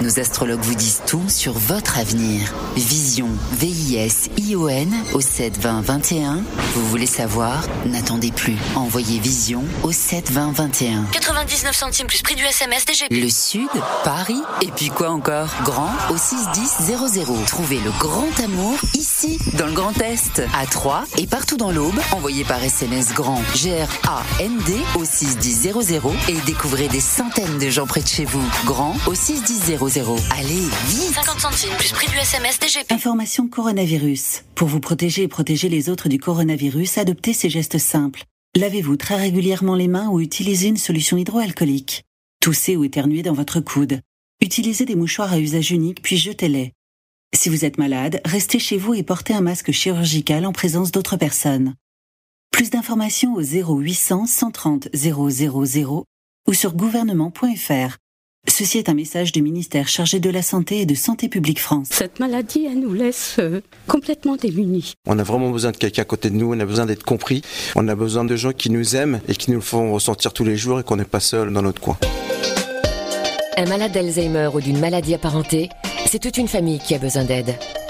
Speaker 11: Nos astrologues vous disent tout sur votre avenir. Vision, V-I-S-I-O-N au 7 20 21. Vous voulez savoir? N'attendez plus. Envoyez Vision au 7 20 21.
Speaker 34: 99 centimes plus prix du SMS DGP.
Speaker 11: Le Sud, Paris, et puis quoi encore? Grand au 61000. Trouvez le grand amour ici, dans le Grand Est, à Troyes et partout dans l'Aube. Envoyez par SMS grand G-R-A-N-D au 61000 et découvrez des centaines de gens près de chez vous. Grand au 61000. Allez, vite
Speaker 34: 50 centimes plus prix du SMS DGP.
Speaker 11: Information coronavirus. Pour vous protéger et protéger les autres du coronavirus, adoptez ces gestes simples. Lavez-vous très régulièrement les mains ou utilisez une solution hydroalcoolique. Toussez ou éternuez dans votre coude. Utilisez des mouchoirs à usage unique puis jetez-les. Si vous êtes malade, restez chez vous et portez un masque chirurgical en présence d'autres personnes. Plus d'informations au 0800 130 000 ou sur gouvernement.fr. Ceci est un message du ministère chargé de la Santé et de Santé publique France.
Speaker 35: Cette maladie, elle nous laisse euh, complètement démunis.
Speaker 36: On a vraiment besoin de quelqu'un à côté de nous, on a besoin d'être compris, on a besoin de gens qui nous aiment et qui nous le font ressentir tous les jours et qu'on n'est pas seul dans notre coin.
Speaker 18: Un malade d'Alzheimer ou d'une maladie apparentée, c'est toute une famille qui a besoin d'aide.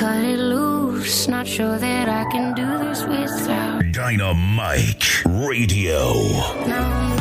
Speaker 12: cut it loose. Not sure that I can do this without.
Speaker 19: Dynamite Radio.
Speaker 12: Now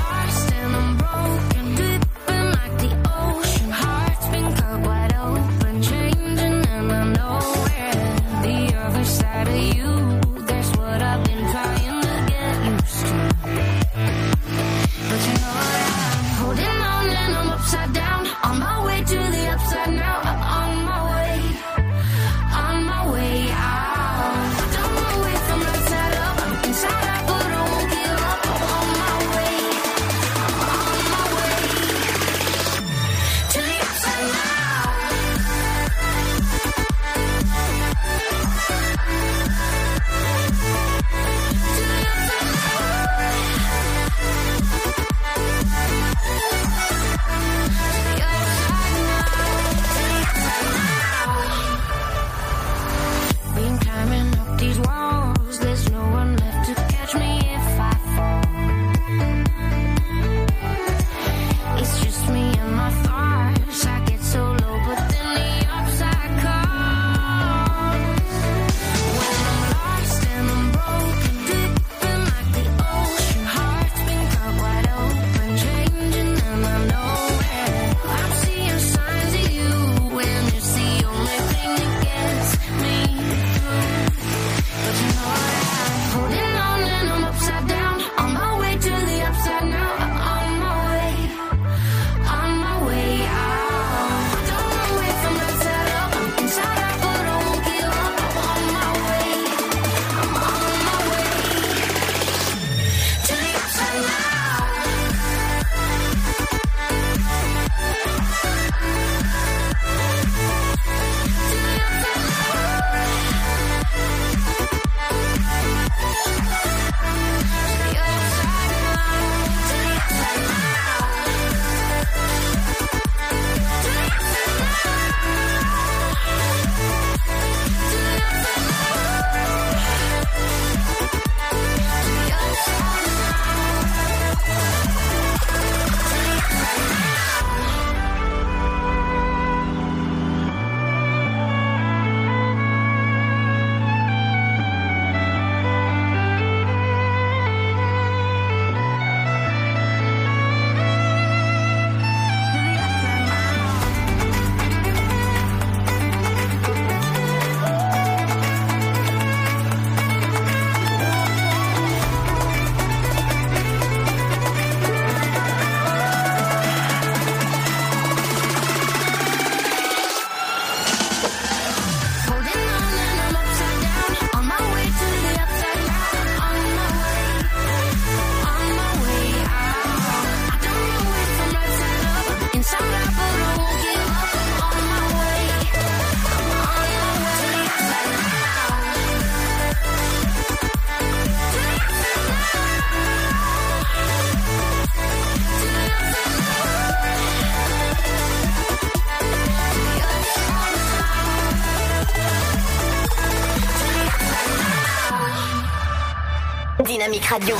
Speaker 23: Dynamique Radio.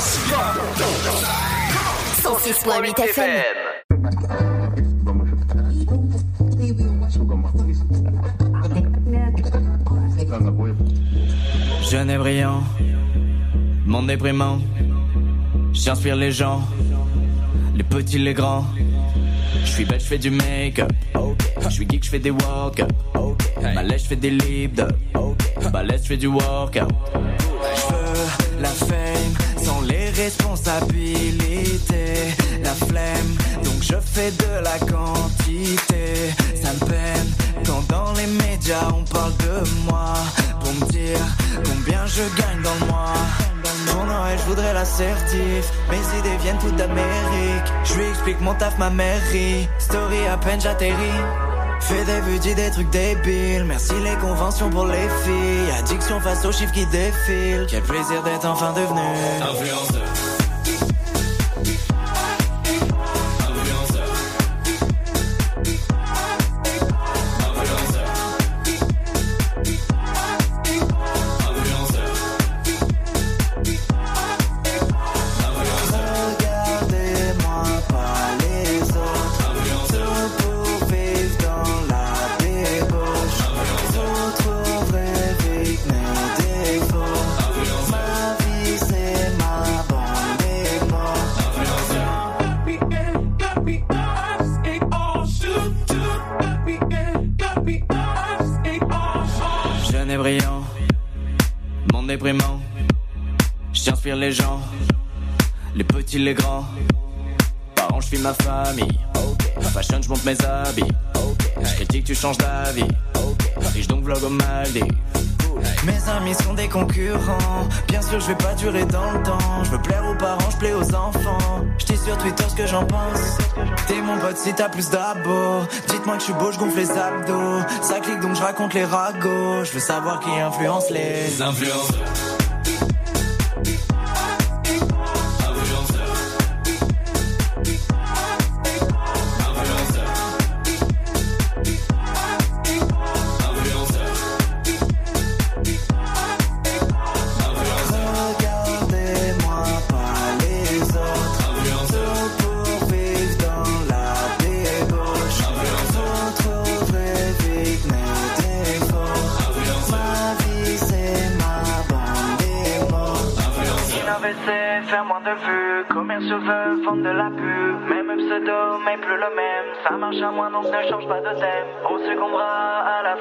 Speaker 23: 106.8 FM.
Speaker 37: Jeune et brillant, monde déprimant. J'inspire les gens, les petits, les grands.
Speaker 38: Je suis belle, je fais du make-up. Je suis geek, je fais des walk Balèze, je fais des lip Balèze, je fais du workout.
Speaker 37: Je veux la fame responsabilités, la flemme, donc je fais de la quantité. Ça me peine quand dans les médias on parle de moi pour me dire combien je gagne dans le mois. Pour Noël, je voudrais l'assertif. Mes idées viennent toutes d'Amérique. Je lui explique mon taf, ma mairie. Story à peine j'atterris. Fais des vues, dis des trucs débiles. Merci les conventions pour les filles. Addiction face aux chiffres qui défilent. Quel plaisir d'être enfin devenu
Speaker 38: Influenceur. J'inspire les gens, les petits, les grands. Parents, je suis ma famille. Fashion, je monte mes habits. Je critique, tu changes d'avis. Riche donc vlog au Maldives.
Speaker 37: Mes amis sont des concurrents. Bien sûr, je vais pas durer dans le temps. Je veux plaire aux parents, je plais aux enfants. Je dis sur Twitter ce que j'en pense. T'es mon pote si t'as plus d'abos. Dites-moi que je suis beau, je gonfle les abdos. Ça clique donc je raconte les ragots. Je veux savoir qui influence les
Speaker 38: influenceurs.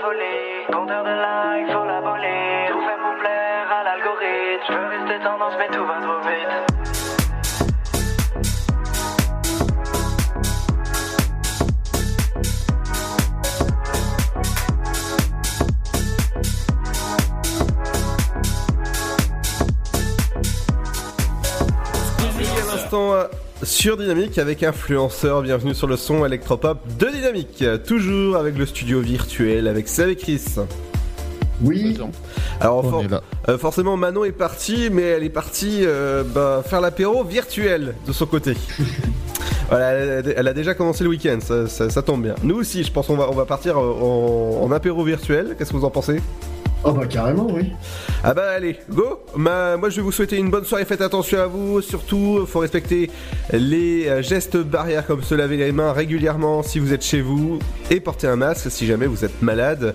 Speaker 37: La
Speaker 39: compteur de likes, faut l'abolir, tout fait pour plaire à l'algorithme, je veux rester tendance mais tout va trop vite.
Speaker 8: Sur Dynamique avec influenceur. Bienvenue sur le son électropop de Dynamique. Toujours avec le studio virtuel avec Seb et Chris.
Speaker 10: Oui.
Speaker 8: Alors for- euh, forcément Manon est partie, mais elle est partie euh, bah, faire l'apéro virtuel de son côté. [LAUGHS] Voilà, elle, elle a déjà commencé le week-end, ça, ça- ça tombe bien. Nous aussi, je pense qu'on va, on va partir euh, en, en apéro virtuel. Qu'est-ce que vous en pensez?
Speaker 10: Oh bah carrément, oui.
Speaker 8: Ah bah allez, go. Moi je vais vous souhaiter une bonne soirée, faites attention à vous, surtout faut respecter les euh, gestes barrières comme se laver les mains régulièrement si vous êtes chez vous et porter un masque si jamais vous êtes malade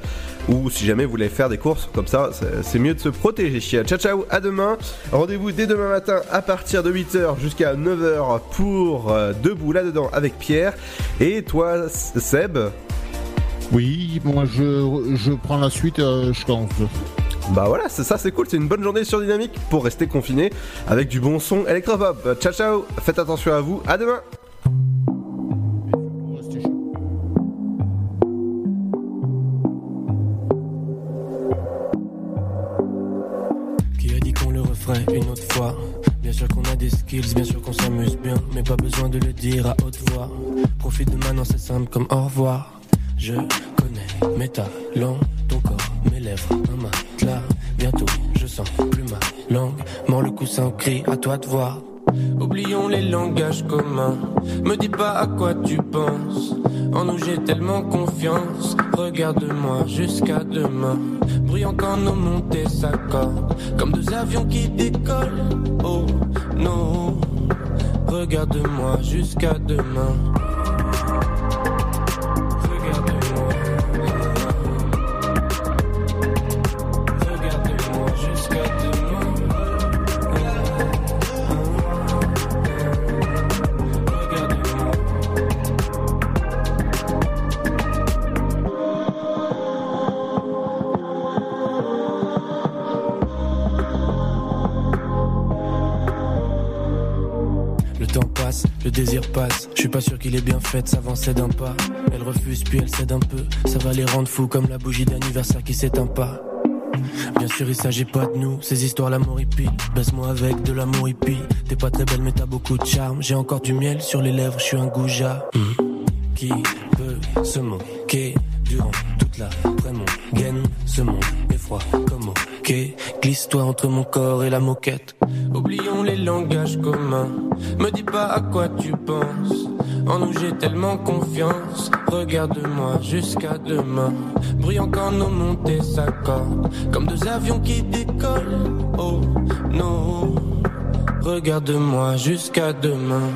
Speaker 8: ou si jamais vous voulez faire des courses. Comme ça, c'est- c'est mieux de se protéger. Ciao ciao, à demain, rendez-vous dès demain matin à partir de 8h jusqu'à 9h pour euh, Debout là-dedans avec Pierre. Et toi Seb?
Speaker 10: Oui, moi je, je prends la suite, euh, je pense.
Speaker 8: Bah voilà, c'est ça, c'est cool, c'est une bonne journée sur Dynamique pour rester confiné avec du bon son électropop. Ciao ciao, faites attention à vous, à demain
Speaker 22: Qui a dit qu'on le referait une autre fois? Bien sûr qu'on a des skills, bien sûr qu'on s'amuse bien Mais pas besoin de le dire à haute voix Profite de maintenant c'est simple comme au revoir Je connais mes talents, ton corps, mes lèvres, un matelas. Bientôt je sens plus ma langue. Mord le coussin, crie à toi de voir. Oublions les langages communs. Me dis pas à quoi tu penses. En nous j'ai tellement confiance. Regarde-moi jusqu'à demain. Bruyant quand nos montées s'accordent. Comme deux avions qui décollent. Oh non. Regarde-moi jusqu'à demain désir passe. Je suis pas sûr qu'il est bien fait de s'avancer d'un pas. Elle refuse puis elle cède un peu. Ça va les rendre fous comme la bougie d'anniversaire qui s'éteint pas. Bien sûr, il s'agit pas de nous, ces histoires l'amour hippie. Baisse-moi avec de l'amour hippie. T'es pas très belle, mais t'as beaucoup de charme. J'ai encore du miel sur les lèvres, je suis un goujat. Qui peut se moquer durant toute la mon gaine Ce monde est froid comme ok. Glisse-toi entre mon corps et la moquette. Oublions les langages communs. Me dis pas à quoi tu penses. En nous j'ai tellement confiance. Regarde-moi jusqu'à demain. Brillant quand nos montées s'accordent. Comme deux avions qui décollent. Oh non. Regarde-moi jusqu'à demain.